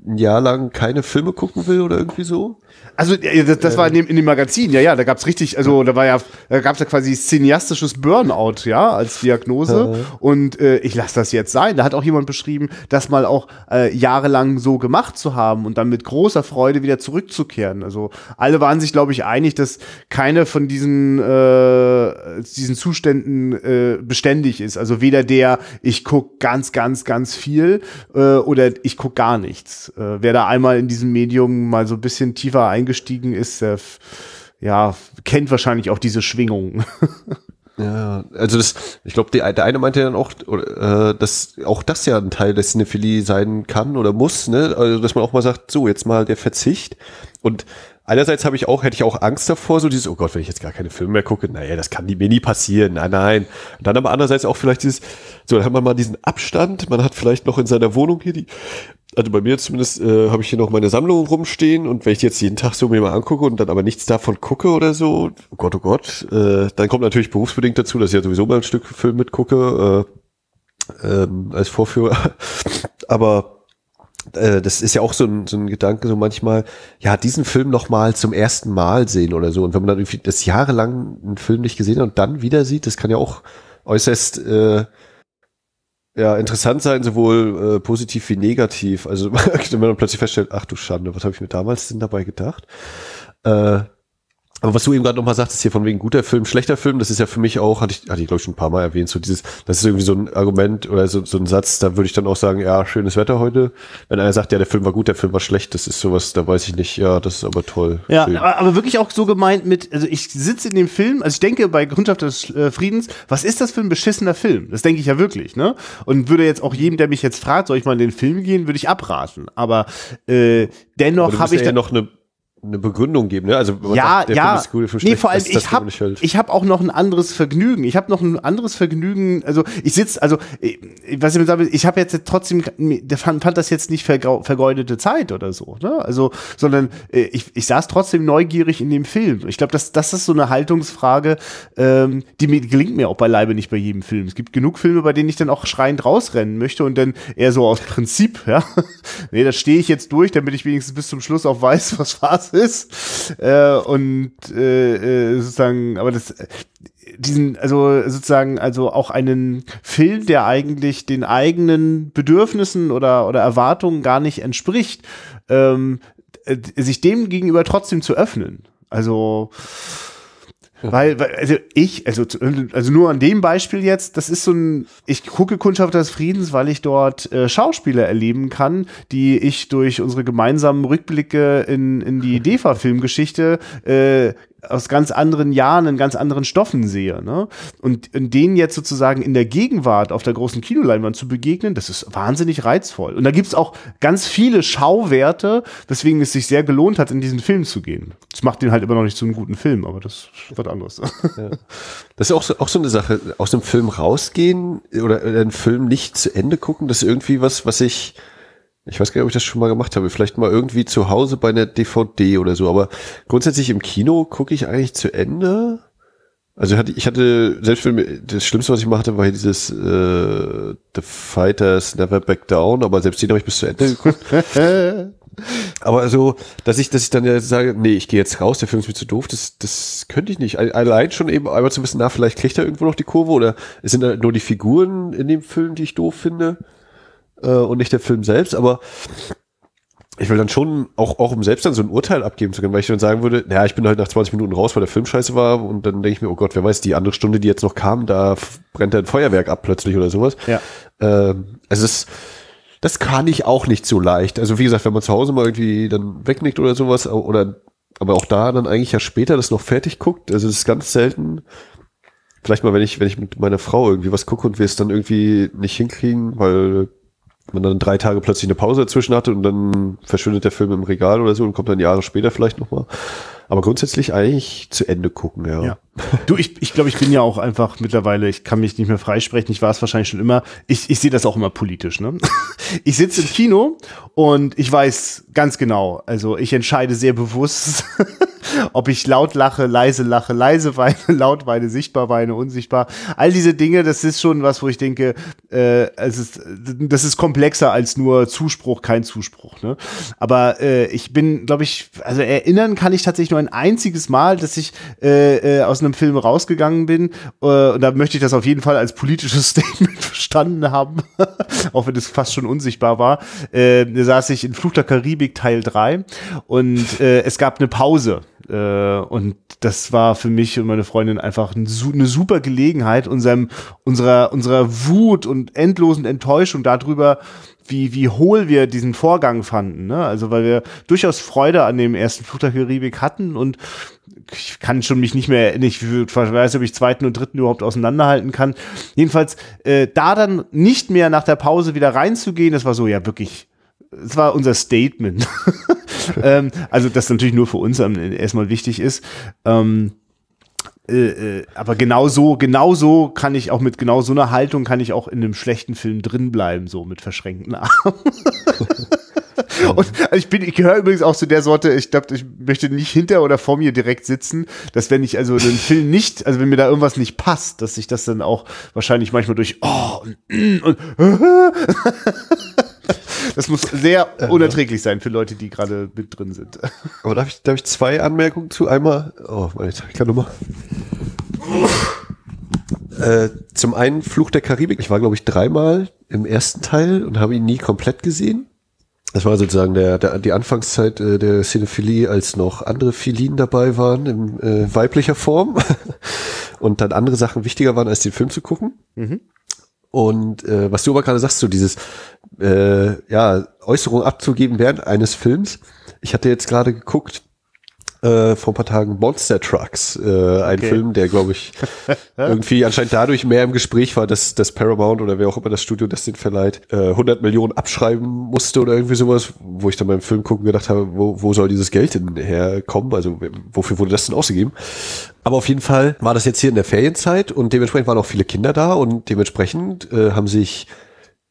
ein Jahr lang keine Filme gucken will oder irgendwie so? Also das, das war in dem, in dem Magazin, ja, ja, da gab's richtig, also da war ja, da gab's ja quasi cineastisches Burnout, ja, als Diagnose. Und äh, ich lasse das jetzt sein. Da hat auch jemand beschrieben, das mal auch äh, jahrelang so gemacht zu haben und dann mit großer Freude wieder zurückzukehren. Also alle waren sich, glaube ich, einig, dass keine von diesen, äh, diesen Zuständen äh, beständig ist. Also weder der, ich guck ganz, ganz, ganz viel äh, oder ich guck gar nichts. Äh, wer da einmal in diesem Medium mal so ein bisschen tiefer eingestiegen ist, der ja, kennt wahrscheinlich auch diese Schwingung. <laughs> Ja, also das, ich glaube, der eine meinte dann auch, äh, dass auch das ja ein Teil der Cinephilie sein kann oder muss, ne? Also dass man auch mal sagt, so jetzt mal der Verzicht. Und einerseits habe ich auch, hätte ich auch Angst davor, so dieses, oh Gott, wenn ich jetzt gar keine Filme mehr gucke, naja, das kann mir nie passieren, nein, nein. Und dann aber andererseits auch vielleicht dieses, so, dann hat man mal diesen Abstand, man hat vielleicht noch in seiner Wohnung hier die also bei mir zumindest äh, habe ich hier noch meine Sammlung rumstehen und wenn ich jetzt jeden Tag so mir mal angucke und dann aber nichts davon gucke oder so, oh Gott, oh Gott, äh, dann kommt natürlich berufsbedingt dazu, dass ich ja sowieso mal ein Stück Film mitgucke äh, ähm, als Vorführer. <laughs> aber äh, das ist ja auch so ein, so ein Gedanke, so manchmal, ja, diesen Film noch mal zum ersten Mal sehen oder so. Und wenn man dann irgendwie das jahrelang einen Film nicht gesehen hat und dann wieder sieht, das kann ja auch äußerst äh, ja, interessant sein, sowohl äh, positiv wie negativ. Also <laughs> wenn man plötzlich feststellt, ach du Schande, was habe ich mir damals denn dabei gedacht? Äh, aber was du eben gerade nochmal sagtest, hier von wegen guter Film, schlechter Film, das ist ja für mich auch, hatte ich, hatte ich glaube ich schon ein paar Mal erwähnt, so dieses, das ist irgendwie so ein Argument oder so, so ein Satz, da würde ich dann auch sagen, ja, schönes Wetter heute. Wenn einer sagt, ja, der Film war gut, der Film war schlecht, das ist sowas, da weiß ich nicht, ja, das ist aber toll. Ja, aber, aber, wirklich auch so gemeint mit, also ich sitze in dem Film, also ich denke bei Kundschaft des äh, Friedens, was ist das für ein beschissener Film? Das denke ich ja wirklich, ne? Und würde jetzt auch jedem, der mich jetzt fragt, soll ich mal in den Film gehen, würde ich abraten. Aber äh, dennoch habe ich ja noch eine eine Begründung geben, ne? Also ja, sagt, ja. Cool, nee, vor allem ich habe ich habe auch noch ein anderes Vergnügen. Ich habe noch ein anderes Vergnügen. Also ich sitze, also ich, was ich mir sage, ich habe jetzt trotzdem, der fand, fand das jetzt nicht vergeudete Zeit oder so, ne? Also, sondern äh, ich, ich saß trotzdem neugierig in dem Film. Ich glaube, das das ist so eine Haltungsfrage, ähm, die mir gelingt mir auch beileibe nicht bei jedem Film. Es gibt genug Filme, bei denen ich dann auch schreiend rausrennen möchte und dann eher so aus Prinzip, <laughs> ja. nee, da stehe ich jetzt durch, damit ich wenigstens bis zum Schluss auch weiß, was Phase ist. Äh, und äh, äh, sozusagen, aber das diesen, also sozusagen, also auch einen Film, der eigentlich den eigenen Bedürfnissen oder, oder Erwartungen gar nicht entspricht, ähm, äh, sich dem gegenüber trotzdem zu öffnen. Also weil, weil, also ich, also, also nur an dem Beispiel jetzt, das ist so ein, ich gucke Kundschaft des Friedens, weil ich dort äh, Schauspieler erleben kann, die ich durch unsere gemeinsamen Rückblicke in, in die DEFA-Filmgeschichte äh, aus ganz anderen Jahren, in ganz anderen Stoffen sehe. Ne? Und denen jetzt sozusagen in der Gegenwart auf der großen Kinoleinwand zu begegnen, das ist wahnsinnig reizvoll. Und da gibt's auch ganz viele Schauwerte, weswegen es sich sehr gelohnt hat, in diesen Film zu gehen. Das macht den halt immer noch nicht zu einem guten Film, aber das ist was anderes. <laughs> Ja. Das ist auch so, auch so eine Sache, aus dem Film rausgehen oder einen Film nicht zu Ende gucken, das ist irgendwie was, was ich ich weiß gar nicht, ob ich das schon mal gemacht habe. Vielleicht mal irgendwie zu Hause bei einer DVD oder so. Aber grundsätzlich im Kino gucke ich eigentlich zu Ende. Also ich hatte, selbst wenn das Schlimmste, was ich machte, war dieses äh, The Fighters Never Back Down, aber selbst den habe ich bis zu Ende geguckt. <laughs> aber also, dass ich, dass ich dann ja sage, nee, ich gehe jetzt raus, der Film ist mir zu doof, das, das könnte ich nicht. Allein schon eben einmal zu wissen, na, vielleicht kriegt er irgendwo noch die Kurve oder es sind da nur die Figuren in dem Film, die ich doof finde äh, und nicht der Film selbst, aber ich will dann schon auch, auch um selbst dann so ein Urteil abgeben zu können, weil ich dann sagen würde, naja, ich bin halt nach 20 Minuten raus, weil der Film scheiße war und dann denke ich mir, oh Gott, wer weiß, die andere Stunde, die jetzt noch kam, da brennt ein Feuerwerk ab plötzlich oder sowas. Ja. Ähm, es ist, das kann ich auch nicht so leicht. Also wie gesagt, wenn man zu Hause mal irgendwie dann wegnickt oder sowas, oder aber auch da dann eigentlich ja später das noch fertig guckt, also das ist ganz selten. Vielleicht mal, wenn ich, wenn ich mit meiner Frau irgendwie was gucke und wir es dann irgendwie nicht hinkriegen, weil man dann drei Tage plötzlich eine Pause dazwischen hatte und dann verschwindet der Film im Regal oder so und kommt dann Jahre später vielleicht nochmal. Aber grundsätzlich eigentlich zu Ende gucken, ja. ja. Du, ich, ich glaube, ich bin ja auch einfach mittlerweile, ich kann mich nicht mehr freisprechen, ich war es wahrscheinlich schon immer. Ich, ich sehe das auch immer politisch, ne? <laughs> Ich sitze im Kino und ich weiß ganz genau, also ich entscheide sehr bewusst, <laughs> ob ich laut lache, leise lache, leise weine, <laughs> laut weine, sichtbar weine, unsichtbar. All diese Dinge, das ist schon was, wo ich denke, äh, es ist, das ist komplexer als nur Zuspruch, kein Zuspruch. Ne? Aber äh, ich bin, glaube ich, also erinnern kann ich tatsächlich nur ein einziges Mal, dass ich äh, äh, aus einem Film rausgegangen bin. Äh, und da möchte ich das auf jeden Fall als politisches <laughs> Statement verstanden haben, <laughs> auch wenn es fast schon unsichtbar war. Äh, da saß ich in Fluch der Karibik Teil 3 und äh, es gab eine Pause äh, und das war für mich und meine Freundin einfach eine super Gelegenheit, unserem, unserer, unserer Wut und endlosen Enttäuschung darüber, wie, wie hohl wir diesen Vorgang fanden. Ne? Also weil wir durchaus Freude an dem ersten Flug der Karibik hatten und ich kann schon mich nicht mehr, ich weiß, ob ich zweiten und dritten überhaupt auseinanderhalten kann. Jedenfalls äh, da dann nicht mehr nach der Pause wieder reinzugehen, das war so ja wirklich es war unser Statement. <laughs> ähm, also das natürlich nur für uns erstmal wichtig ist. Ähm, äh, äh, aber genau so, genau so kann ich auch mit genau so einer Haltung kann ich auch in einem schlechten Film drin bleiben, so mit verschränkten <laughs> Armen. Und also ich bin, ich gehöre übrigens auch zu der Sorte, ich glaube, ich möchte nicht hinter oder vor mir direkt sitzen, dass wenn ich also einen Film nicht, also wenn mir da irgendwas nicht passt, dass ich das dann auch wahrscheinlich manchmal durch oh und, und <laughs> <laughs> Das muss sehr unerträglich sein für Leute, die gerade mit drin sind. Aber darf ich, darf ich zwei Anmerkungen zu? Einmal, oh, meine Zeitkannummer. Äh, zum einen Fluch der Karibik. Ich war, glaube ich, dreimal im ersten Teil und habe ihn nie komplett gesehen. Das war sozusagen der, der, die Anfangszeit äh, der Cinephilie, als noch andere Philien dabei waren in äh, weiblicher Form <laughs> und dann andere Sachen wichtiger waren, als den Film zu gucken. Mhm. Und äh, was du aber gerade sagst, so dieses äh, ja, Äußerung abzugeben während eines Films. Ich hatte jetzt gerade geguckt, äh, vor ein paar Tagen Monster Trucks, äh, ein okay. Film, der, glaube ich, <laughs> irgendwie anscheinend dadurch mehr im Gespräch war, dass das Paramount oder wer auch immer das Studio das den verleiht, äh, 100 Millionen abschreiben musste oder irgendwie sowas, wo ich dann beim Film gucken gedacht habe, wo, wo soll dieses Geld denn herkommen? Also wofür wurde das denn ausgegeben? Aber auf jeden Fall war das jetzt hier in der Ferienzeit und dementsprechend waren auch viele Kinder da und dementsprechend äh, haben sich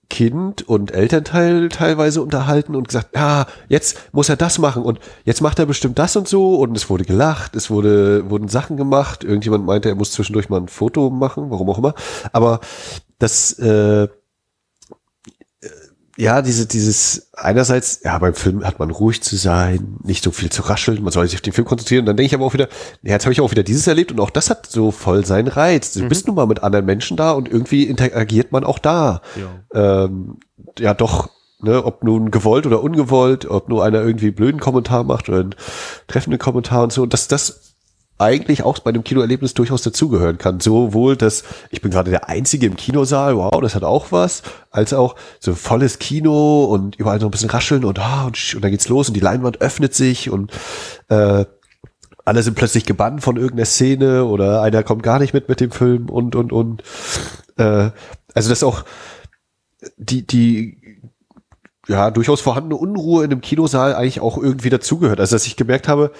Kind und Elternteil teilweise unterhalten und gesagt, ja, jetzt muss er das machen und jetzt macht er bestimmt das und so. Und es wurde gelacht, es wurde, wurden Sachen gemacht, irgendjemand meinte, er muss zwischendurch mal ein Foto machen, warum auch immer, aber das, äh, ja, diese, dieses, einerseits, ja, beim Film hat man ruhig zu sein, nicht so viel zu rascheln, man soll sich auf den Film konzentrieren. dann denke ich aber auch wieder, ja, jetzt habe ich auch wieder dieses erlebt und auch das hat so voll seinen Reiz. Du mhm. bist nun mal mit anderen Menschen da und irgendwie interagiert man auch da. Ja, ähm, ja doch, ne, ob nun gewollt oder ungewollt, ob nur einer irgendwie blöden Kommentar macht oder einen treffenden Kommentar und so. Und das, das eigentlich auch bei dem Kinoerlebnis durchaus dazugehören kann. Sowohl, dass ich bin gerade der Einzige im Kinosaal, wow, das hat auch was, als auch so volles Kino und überall so ein bisschen rascheln und, ah, und, und dann geht's los und die Leinwand öffnet sich und äh, alle sind plötzlich gebannt von irgendeiner Szene oder einer kommt gar nicht mit mit dem Film und und und. Äh, also das auch die die ja durchaus vorhandene Unruhe in dem Kinosaal eigentlich auch irgendwie dazugehört. Also dass ich gemerkt habe,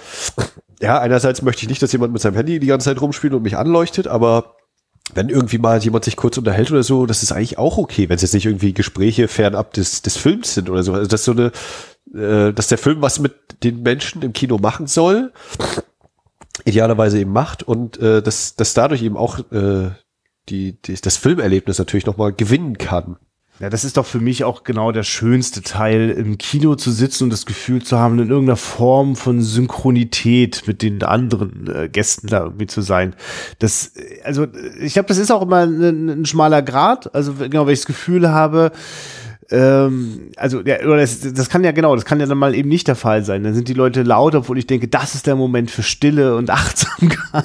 ja, einerseits möchte ich nicht, dass jemand mit seinem Handy die ganze Zeit rumspielt und mich anleuchtet, aber wenn irgendwie mal jemand sich kurz unterhält oder so, das ist eigentlich auch okay, wenn es jetzt nicht irgendwie Gespräche fernab des, des Films sind oder so. Also dass so eine, äh, dass der Film was mit den Menschen im Kino machen soll, idealerweise eben macht und äh, dass, dass dadurch eben auch äh, die, die, das Filmerlebnis natürlich nochmal gewinnen kann. Ja, das ist doch für mich auch genau der schönste Teil, im Kino zu sitzen und das Gefühl zu haben, in irgendeiner Form von Synchronität mit den anderen äh, Gästen da irgendwie zu sein. Das, also ich glaube, das ist auch immer ein, ein schmaler Grad. Also genau, wenn ich das Gefühl habe, ähm, also ja, oder das, das kann ja genau, das kann ja dann mal eben nicht der Fall sein. Dann sind die Leute laut, obwohl ich denke, das ist der Moment für Stille und <laughs> Achtsamkeit.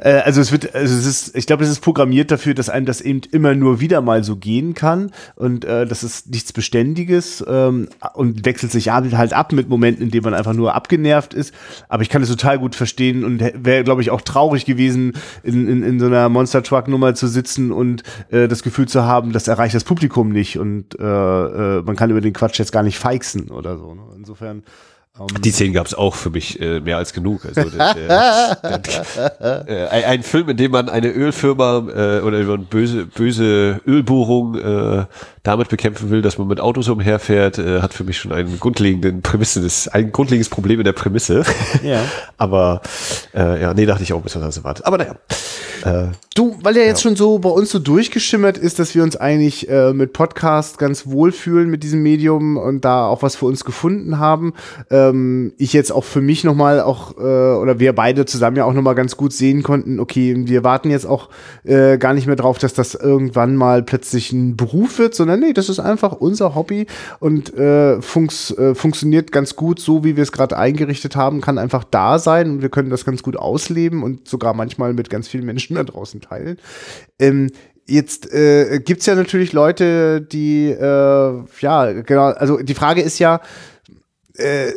äh, also es wird, also es ist, ich glaube, es ist programmiert dafür, dass einem das eben immer nur wieder mal so gehen kann und äh, das ist nichts Beständiges ähm, und wechselt sich halt ab mit Momenten, in denen man einfach nur abgenervt ist. Aber ich kann es total gut verstehen und wäre, glaube ich, auch traurig gewesen, in, in, in so einer Monster Truck Nummer zu sitzen und äh, das Gefühl zu haben, das erreicht das Publikum nicht und äh, äh, man kann über den Quatsch jetzt gar nicht feixen oder so. Ne? Insofern um, die Szene gab es auch für mich äh, mehr als genug. Also der, der, der, äh, <laughs> ein, Film, in dem man eine Ölfirma äh, oder eine böse böse Ölbohrung äh, damit bekämpfen will, dass man mit Autos umherfährt, äh, hat für mich schon einen grundlegenden Prämisse, das ein grundlegendes Problem in der Prämisse. <laughs> Ja. <laughs> Aber äh, ja, nee, dachte ich auch ein bisschen warte. Aber naja. Äh, du, weil der jetzt ja. schon so bei uns so durchgeschimmert ist, dass wir uns eigentlich äh, mit Podcast ganz wohlfühlen mit diesem Medium und da auch was für uns gefunden haben. Ähm, ich jetzt auch für mich nochmal auch, äh, oder wir beide zusammen ja auch nochmal ganz gut sehen konnten, okay, wir warten jetzt auch äh, gar nicht mehr drauf, dass das irgendwann mal plötzlich ein Beruf wird, sondern nee, das ist einfach unser Hobby und äh, funks, äh, funktioniert ganz gut, so wie wir es gerade eingerichtet haben, kann einfach da sein und wir können das ganz gut ausleben und sogar manchmal mit ganz vielen Menschen <laughs> da draußen teilen. Ähm, jetzt äh, gibt ja natürlich Leute, die, äh, ja, genau, also die Frage ist ja, äh,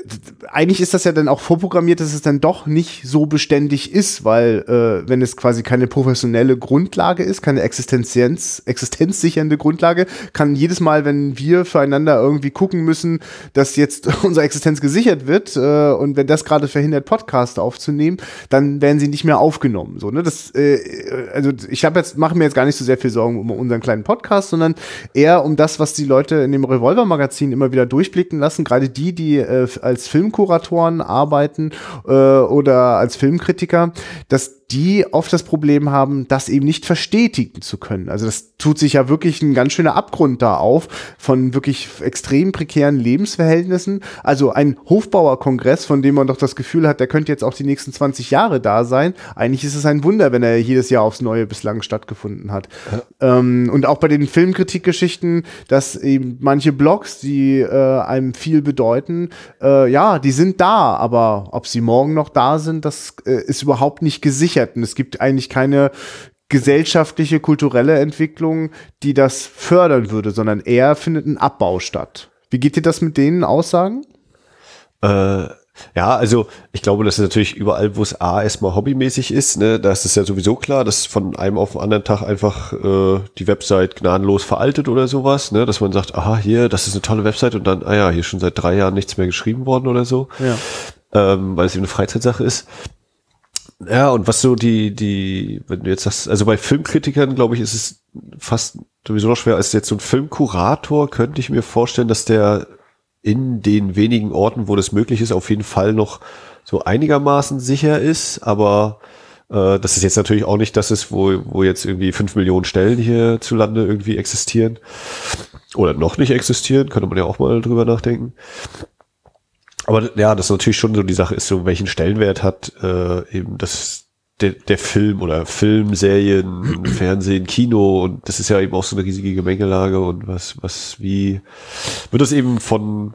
eigentlich ist das ja dann auch vorprogrammiert, dass es dann doch nicht so beständig ist, weil äh, wenn es quasi keine professionelle Grundlage ist, keine Existenz, existenzsichernde Grundlage, kann jedes Mal, wenn wir füreinander irgendwie gucken müssen, dass jetzt <laughs> unsere Existenz gesichert wird äh, und wenn das gerade verhindert, Podcast aufzunehmen, dann werden sie nicht mehr aufgenommen. So, ne? Das, äh, also ich habe jetzt mache mir jetzt gar nicht so sehr viel Sorgen um unseren kleinen Podcast, sondern eher um das, was die Leute in dem Revolver-Magazin immer wieder durchblicken lassen, gerade die, die äh, als Filmkuratoren arbeiten äh, oder als Filmkritiker, dass die oft das Problem haben, das eben nicht verstetigen zu können. Also das tut sich ja wirklich ein ganz schöner Abgrund da auf von wirklich extrem prekären Lebensverhältnissen. Also ein Hofbauerkongress, von dem man doch das Gefühl hat, der könnte jetzt auch die nächsten 20 Jahre da sein. Eigentlich ist es ein Wunder, wenn er jedes Jahr aufs Neue bislang stattgefunden hat. Ja. Ähm, und auch bei den Filmkritikgeschichten, dass eben manche Blogs, die äh, einem viel bedeuten, äh, ja, die sind da, aber ob sie morgen noch da sind, das äh, ist überhaupt nicht gesichert gesichert. Und es gibt eigentlich keine gesellschaftliche, kulturelle Entwicklung, die das fördern würde, sondern eher findet ein Abbau statt. Wie geht dir das mit denen Aussagen? Äh, ja, also ich glaube, das ist natürlich überall, wo es A erstmal hobbymäßig ist, ne, da ist es ja sowieso klar, dass von einem auf den anderen Tag einfach äh, die Website gnadenlos veraltet oder sowas, ne, dass man sagt, aha, hier, das ist eine tolle Website und dann, ah ja, hier schon seit drei Jahren nichts mehr geschrieben worden oder so. Ja. Ähm, weil es eben eine Freizeitsache ist. Ja, und was so die, die, wenn du jetzt sagst, also bei Filmkritikern, glaube ich, ist es fast sowieso noch schwer, als jetzt so ein Filmkurator könnte ich mir vorstellen, dass der in den wenigen Orten, wo das möglich ist, auf jeden Fall noch so einigermaßen sicher ist, aber äh, das ist jetzt natürlich auch nicht das ist, wo, wo jetzt irgendwie fünf Millionen Stellen hierzulande irgendwie existieren oder noch nicht existieren, könnte man ja auch mal drüber nachdenken. Aber ja, das ist natürlich schon so die Sache ist so, welchen Stellenwert hat äh, eben das der, der Film oder Film, Serien, <clears throat> Fernsehen, Kino und das ist ja eben auch so eine riesige Gemengelage und was, was, wie wird das eben von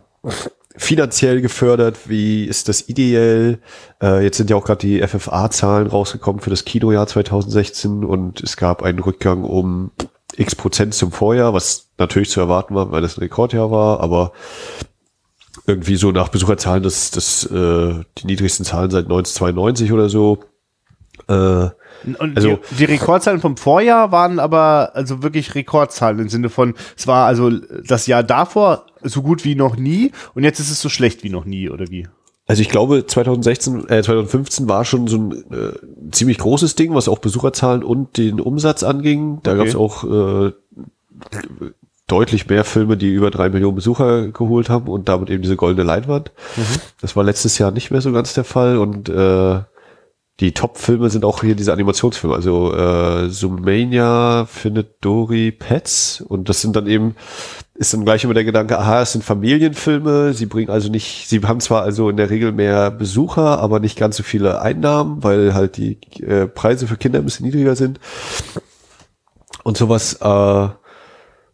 finanziell gefördert, wie ist das ideell? Äh, jetzt sind ja auch gerade die FFA-Zahlen rausgekommen für das Kinojahr 2016 und es gab einen Rückgang um x Prozent zum Vorjahr, was natürlich zu erwarten war, weil das ein Rekordjahr war, aber irgendwie so nach Besucherzahlen das, das äh, die niedrigsten Zahlen seit 1992 oder so. Äh, und also, die, die, Rekordzahlen vom Vorjahr waren aber also wirklich Rekordzahlen im Sinne von, es war also das Jahr davor so gut wie noch nie und jetzt ist es so schlecht wie noch nie, oder wie? Also ich glaube 2016, äh, 2015 war schon so ein äh, ziemlich großes Ding, was auch Besucherzahlen und den Umsatz anging. Da okay. gab es auch äh, deutlich mehr Filme, die über drei Millionen Besucher geholt haben und damit eben diese goldene Leinwand. Mhm. Das war letztes Jahr nicht mehr so ganz der Fall und äh, die Top-Filme sind auch hier diese Animationsfilme. Also äh, Zoomania findet Dory Pets und das sind dann eben ist dann gleich immer der Gedanke, aha, es sind Familienfilme, sie bringen also nicht, sie haben zwar also in der Regel mehr Besucher, aber nicht ganz so viele Einnahmen, weil halt die äh, Preise für Kinder ein bisschen niedriger sind. Und sowas, äh,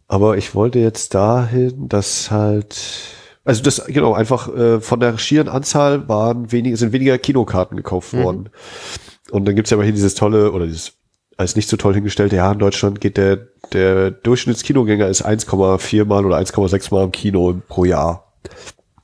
aber ich wollte jetzt dahin, dass halt, also das, genau, einfach äh, von der schieren Anzahl waren weniger, sind weniger Kinokarten gekauft mhm. worden. Und dann gibt's ja immer hier dieses tolle, oder dieses als nicht so toll hingestellte, ja, in Deutschland geht der, der Durchschnittskinogänger ist 1,4 mal oder 1,6 mal im Kino pro Jahr.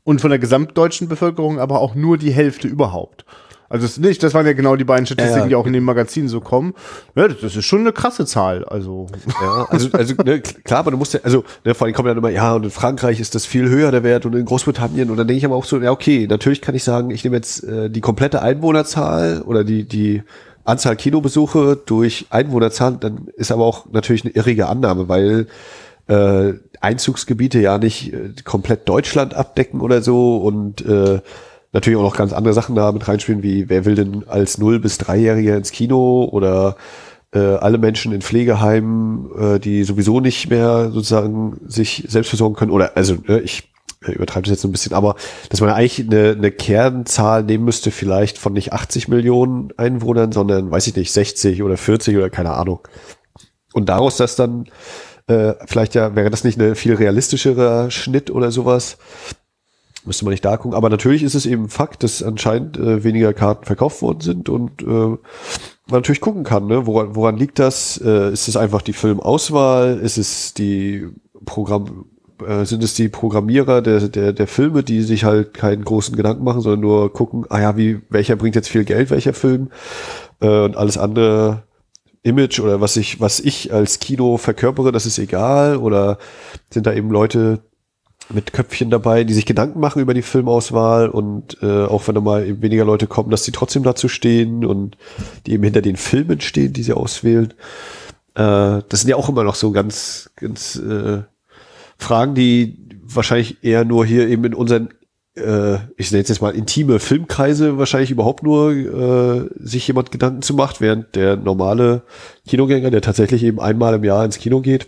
Und von der gesamtdeutschen Bevölkerung aber auch nur die Hälfte überhaupt. Also das nicht, das waren ja genau die beiden Statistiken, ja, ja. die auch in dem Magazin so kommen. Ja, das ist schon eine krasse Zahl. Also ja, also, also ne, klar, aber du musst ja, also ne, vor allem kommen dann immer, ja, und in Frankreich ist das viel höher der Wert und in Großbritannien. Und dann denke ich aber auch so, ja, okay, natürlich kann ich sagen, ich nehme jetzt äh, die komplette Einwohnerzahl oder die die Anzahl Kinobesuche durch Einwohnerzahl, dann ist aber auch natürlich eine irrige Annahme, weil äh, Einzugsgebiete ja nicht äh, komplett Deutschland abdecken oder so und äh, natürlich auch noch ganz andere Sachen da mit reinspielen, wie wer will denn als Null- bis Dreijähriger ins Kino oder äh, alle Menschen in Pflegeheimen, äh, die sowieso nicht mehr sozusagen sich selbst versorgen können oder also ne, ich äh, übertreibe das jetzt so ein bisschen, aber dass man eigentlich eine, eine Kernzahl nehmen müsste, vielleicht von nicht 80 Millionen Einwohnern, sondern weiß ich nicht, 60 oder 40 oder keine Ahnung. Und daraus das dann äh, vielleicht ja, wäre das nicht eine viel realistischere Schnitt oder sowas, müsste man nicht da gucken. Aber natürlich ist es eben Fakt, dass anscheinend äh, weniger Karten verkauft worden sind und äh, man natürlich gucken kann, ne? woran, woran liegt das? Äh, ist es einfach die Filmauswahl? Ist es die Programm äh, sind es die Programmierer der, der, der Filme, die sich halt keinen großen Gedanken machen, sondern nur gucken, ah ja, wie, welcher bringt jetzt viel Geld, welcher Film äh, und alles andere Image oder was ich, was ich als Kino verkörpere, das ist egal oder sind da eben Leute mit Köpfchen dabei, die sich Gedanken machen über die Filmauswahl und äh, auch wenn da mal weniger Leute kommen, dass die trotzdem dazu stehen und die eben hinter den Filmen stehen, die sie auswählen. Äh, das sind ja auch immer noch so ganz, ganz äh, Fragen, die wahrscheinlich eher nur hier eben in unseren äh, ich nenne es jetzt mal intime Filmkreise wahrscheinlich überhaupt nur äh, sich jemand Gedanken zu macht, während der normale Kinogänger, der tatsächlich eben einmal im Jahr ins Kino geht,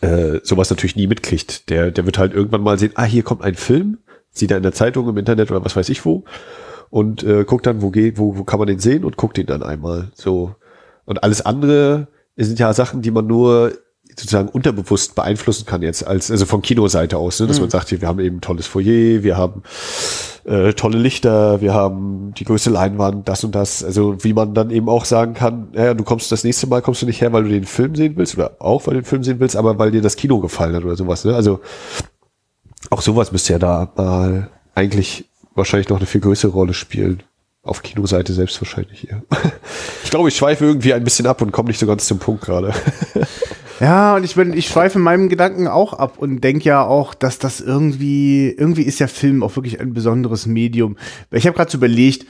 äh, sowas natürlich nie mitkriegt. Der, der wird halt irgendwann mal sehen, ah, hier kommt ein Film, sieht er in der Zeitung, im Internet oder was weiß ich wo und äh, guckt dann, wo geht, wo, wo kann man den sehen und guckt ihn dann einmal. So. Und alles andere sind ja Sachen, die man nur sozusagen unterbewusst beeinflussen kann jetzt als also von Kinoseite aus, ne, dass mhm. man sagt, hier, wir haben eben tolles Foyer, wir haben äh, tolle Lichter, wir haben die größte Leinwand, das und das. Also wie man dann eben auch sagen kann, ja, du kommst das nächste Mal kommst du nicht her, weil du den Film sehen willst oder auch weil du den Film sehen willst, aber weil dir das Kino gefallen hat oder sowas. Ne? Also auch sowas müsste ja da mal eigentlich wahrscheinlich noch eine viel größere Rolle spielen. Auf Kinoseite selbst wahrscheinlich, ja. <laughs> Ich glaube, ich schweife irgendwie ein bisschen ab und komme nicht so ganz zum Punkt gerade. <laughs> Ja, und ich bin, ich schweife in meinem Gedanken auch ab und denke ja auch, dass das irgendwie, irgendwie ist ja Film auch wirklich ein besonderes Medium. Ich habe gerade so überlegt,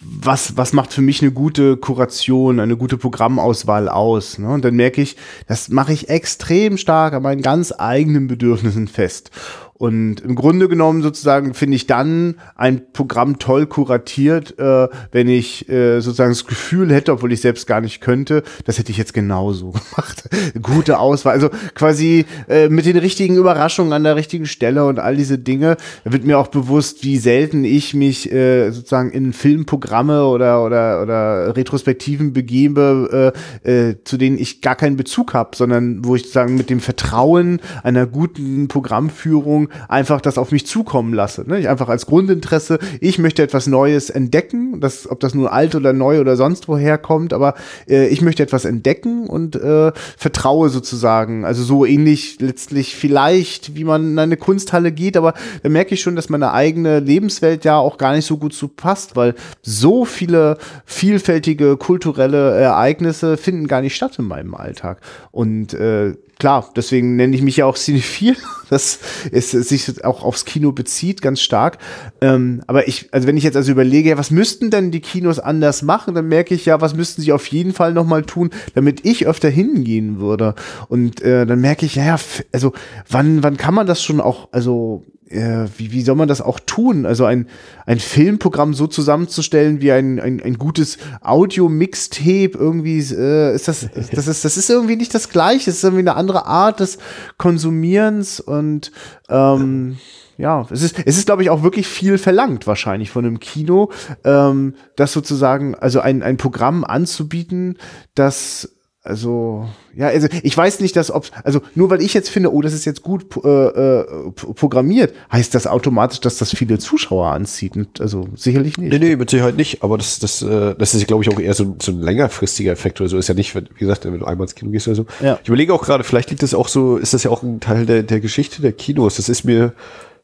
was, was macht für mich eine gute Kuration, eine gute Programmauswahl aus? Ne? Und dann merke ich, das mache ich extrem stark an meinen ganz eigenen Bedürfnissen fest. Und im Grunde genommen sozusagen finde ich dann ein Programm toll kuratiert, äh, wenn ich äh, sozusagen das Gefühl hätte, obwohl ich selbst gar nicht könnte, das hätte ich jetzt genauso <laughs> gemacht. Gute Auswahl, also quasi äh, mit den richtigen Überraschungen an der richtigen Stelle und all diese Dinge. Da wird mir auch bewusst, wie selten ich mich äh, sozusagen in Filmprogramme oder oder oder Retrospektiven begebe, äh, äh, zu denen ich gar keinen Bezug habe, sondern wo ich sozusagen mit dem Vertrauen einer guten Programmführung einfach das auf mich zukommen lasse. Ne? Ich einfach als Grundinteresse, ich möchte etwas Neues entdecken, das, ob das nun alt oder neu oder sonst woher kommt, aber äh, ich möchte etwas entdecken und äh, vertraue sozusagen. Also so ähnlich letztlich vielleicht, wie man in eine Kunsthalle geht, aber da merke ich schon, dass meine eigene Lebenswelt ja auch gar nicht so gut zu passt, weil so viele vielfältige kulturelle Ereignisse finden gar nicht statt in meinem Alltag. Und äh, klar, deswegen nenne ich mich ja auch Cinephil, <laughs> dass es sich auch aufs Kino bezieht, ganz stark. Ähm, aber ich, also wenn ich jetzt also überlege, ja, was müssten denn die Kinos anders machen, dann merke ich ja, was müssten sie auf jeden Fall nochmal tun, damit ich öfter hingehen würde. Und äh, dann merke ich, ja, also wann, wann kann man das schon auch, also äh, wie, wie soll man das auch tun? Also ein, ein Filmprogramm so zusammenzustellen wie ein, ein, ein gutes Audio-Mixtape irgendwie, äh, ist das, <laughs> das ist, das ist irgendwie nicht das Gleiche, es ist irgendwie eine andere Art des Konsumierens und ähm, ja, es ist, es ist, glaube ich, auch wirklich viel verlangt, wahrscheinlich von einem Kino, ähm, das sozusagen, also ein, ein Programm anzubieten, das also, ja, also ich weiß nicht, dass ob, also nur weil ich jetzt finde, oh, das ist jetzt gut äh, äh, programmiert, heißt das automatisch, dass das viele Zuschauer anzieht. Und also sicherlich nicht. Nee, nee, mit Sicherheit nicht. Aber das, das, äh, das ist, glaube ich, auch eher so, so ein längerfristiger Effekt oder so. Ist ja nicht, wie gesagt, wenn du einmal ins Kino gehst oder so. Ja. Ich überlege auch gerade, vielleicht liegt das auch so, ist das ja auch ein Teil der, der Geschichte der Kinos. Das ist mir,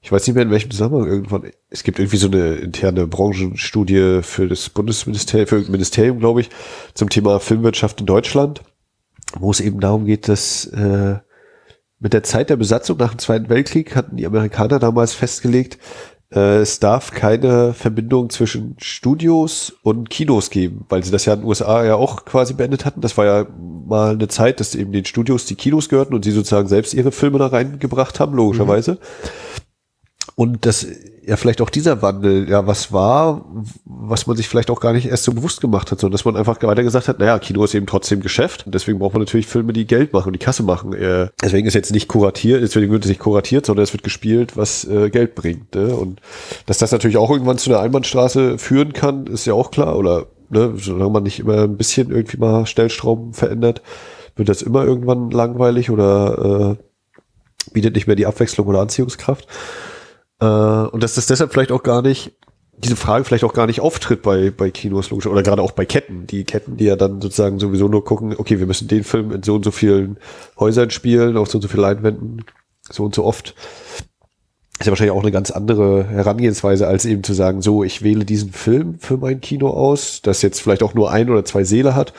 ich weiß nicht mehr in welchem Zusammenhang irgendwann, es gibt irgendwie so eine interne Branchenstudie für das Bundesministerium, für irgendein Ministerium, glaube ich, zum Thema Filmwirtschaft in Deutschland wo es eben darum geht, dass äh, mit der Zeit der Besatzung nach dem Zweiten Weltkrieg hatten die Amerikaner damals festgelegt, äh, es darf keine Verbindung zwischen Studios und Kinos geben, weil sie das ja in den USA ja auch quasi beendet hatten. Das war ja mal eine Zeit, dass eben den Studios die Kinos gehörten und sie sozusagen selbst ihre Filme da reingebracht haben, logischerweise. Mhm. Und das ja vielleicht auch dieser Wandel ja was war, was man sich vielleicht auch gar nicht erst so bewusst gemacht hat, sondern dass man einfach weiter gesagt hat, naja, Kino ist eben trotzdem Geschäft und deswegen braucht man natürlich Filme, die Geld machen die Kasse machen. Äh, deswegen ist jetzt nicht kuratiert, deswegen wird es nicht kuratiert, sondern es wird gespielt, was äh, Geld bringt. Ne? Und dass das natürlich auch irgendwann zu einer Einbahnstraße führen kann, ist ja auch klar. Oder ne, solange man nicht immer ein bisschen irgendwie mal Stellstrauben verändert, wird das immer irgendwann langweilig oder äh, bietet nicht mehr die Abwechslung oder Anziehungskraft. Äh, und dass das deshalb vielleicht auch gar nicht, diese Frage vielleicht auch gar nicht auftritt bei, bei Kinos, logisch, oder gerade auch bei Ketten. Die Ketten, die ja dann sozusagen sowieso nur gucken, okay, wir müssen den Film in so und so vielen Häusern spielen, auf so und so vielen Leinwänden. so und so oft. Ist ja wahrscheinlich auch eine ganz andere Herangehensweise, als eben zu sagen, so, ich wähle diesen Film für mein Kino aus, das jetzt vielleicht auch nur ein oder zwei Seele hat,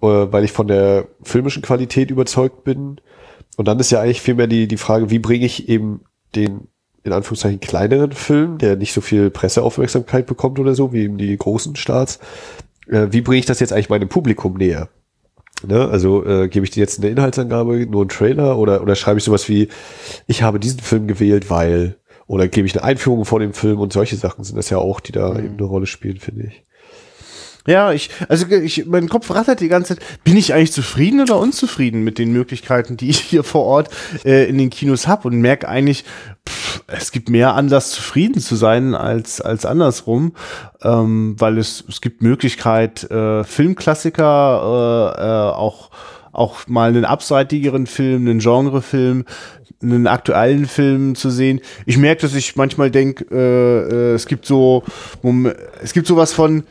äh, weil ich von der filmischen Qualität überzeugt bin. Und dann ist ja eigentlich vielmehr die, die Frage, wie bringe ich eben den in Anführungszeichen kleineren Film, der nicht so viel Presseaufmerksamkeit bekommt oder so, wie eben die großen Starts, äh, wie bringe ich das jetzt eigentlich meinem Publikum näher? Ne? Also äh, gebe ich dir jetzt eine Inhaltsangabe, nur einen Trailer oder, oder schreibe ich sowas wie, ich habe diesen Film gewählt, weil, oder gebe ich eine Einführung vor dem Film und solche Sachen sind das ja auch, die da mhm. eben eine Rolle spielen, finde ich. Ja, ich, also ich, mein Kopf rattert die ganze Zeit. Bin ich eigentlich zufrieden oder unzufrieden mit den Möglichkeiten, die <laughs> ich hier vor Ort äh, in den Kinos habe und merke eigentlich, pff, es gibt mehr Anlass, zufrieden zu sein als, als andersrum, ähm, weil es, es gibt Möglichkeit, äh, Filmklassiker, äh, äh, auch, auch mal einen abseitigeren Film, einen Genrefilm, einen aktuellen Film zu sehen. Ich merke, dass ich manchmal denke, äh, äh, es gibt so, es gibt sowas von,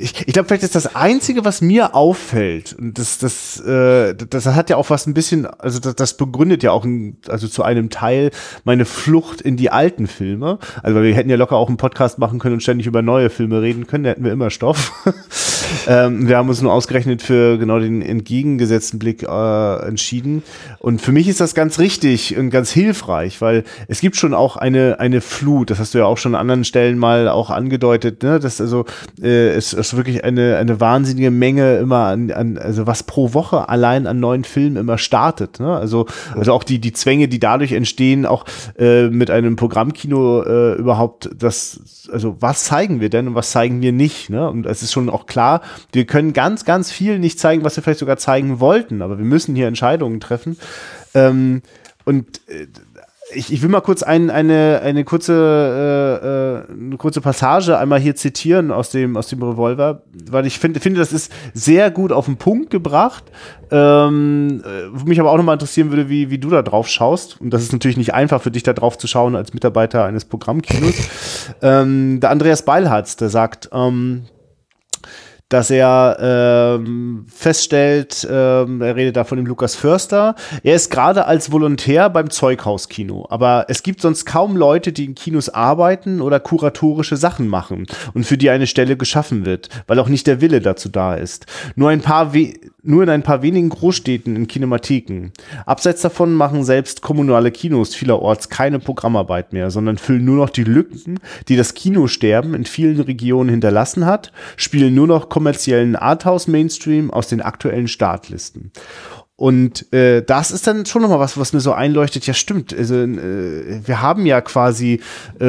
ich, ich glaube, vielleicht ist das Einzige, was mir auffällt, und das, das, äh, das hat ja auch was ein bisschen, also das, das begründet ja auch, ein, also zu einem Teil meine Flucht in die alten Filme. Also wir hätten ja locker auch einen Podcast machen können und ständig über neue Filme reden können, da hätten wir immer Stoff. <laughs> ähm, wir haben uns nur ausgerechnet für genau den entgegengesetzten Blick äh, entschieden. Und für mich ist das ganz richtig und ganz hilfreich, weil es gibt schon auch eine, eine Flut, das hast du ja auch schon an anderen Stellen mal auch angedeutet, ne? dass also äh, es, es wirklich eine, eine wahnsinnige Menge immer an, an, also was pro Woche allein an neuen Filmen immer startet. Ne? Also, also auch die, die Zwänge, die dadurch entstehen, auch äh, mit einem Programmkino äh, überhaupt das, also was zeigen wir denn und was zeigen wir nicht? Ne? Und es ist schon auch klar, wir können ganz, ganz viel nicht zeigen, was wir vielleicht sogar zeigen wollten, aber wir müssen hier Entscheidungen treffen. Ähm, und äh, ich, ich will mal kurz ein, eine, eine, kurze, äh, äh, eine kurze Passage einmal hier zitieren aus dem, aus dem Revolver, weil ich finde, finde, das ist sehr gut auf den Punkt gebracht. Ähm, äh, mich aber auch nochmal interessieren würde, wie, wie du da drauf schaust. Und das ist natürlich nicht einfach für dich da drauf zu schauen als Mitarbeiter eines Programmkinos. ähm, der Andreas Beilharz, der sagt, ähm, dass er ähm, feststellt, ähm, er redet da von dem Lukas Förster, er ist gerade als Volontär beim Zeughauskino, aber es gibt sonst kaum Leute, die in Kinos arbeiten oder kuratorische Sachen machen und für die eine Stelle geschaffen wird, weil auch nicht der Wille dazu da ist. Nur ein paar We nur in ein paar wenigen Großstädten in Kinematheken. Abseits davon machen selbst kommunale Kinos vielerorts keine Programmarbeit mehr, sondern füllen nur noch die Lücken, die das Kinosterben in vielen Regionen hinterlassen hat, spielen nur noch kommerziellen Arthouse-Mainstream aus den aktuellen Startlisten. Und äh, das ist dann schon nochmal was, was mir so einleuchtet. Ja, stimmt. Also äh, wir haben ja quasi, äh,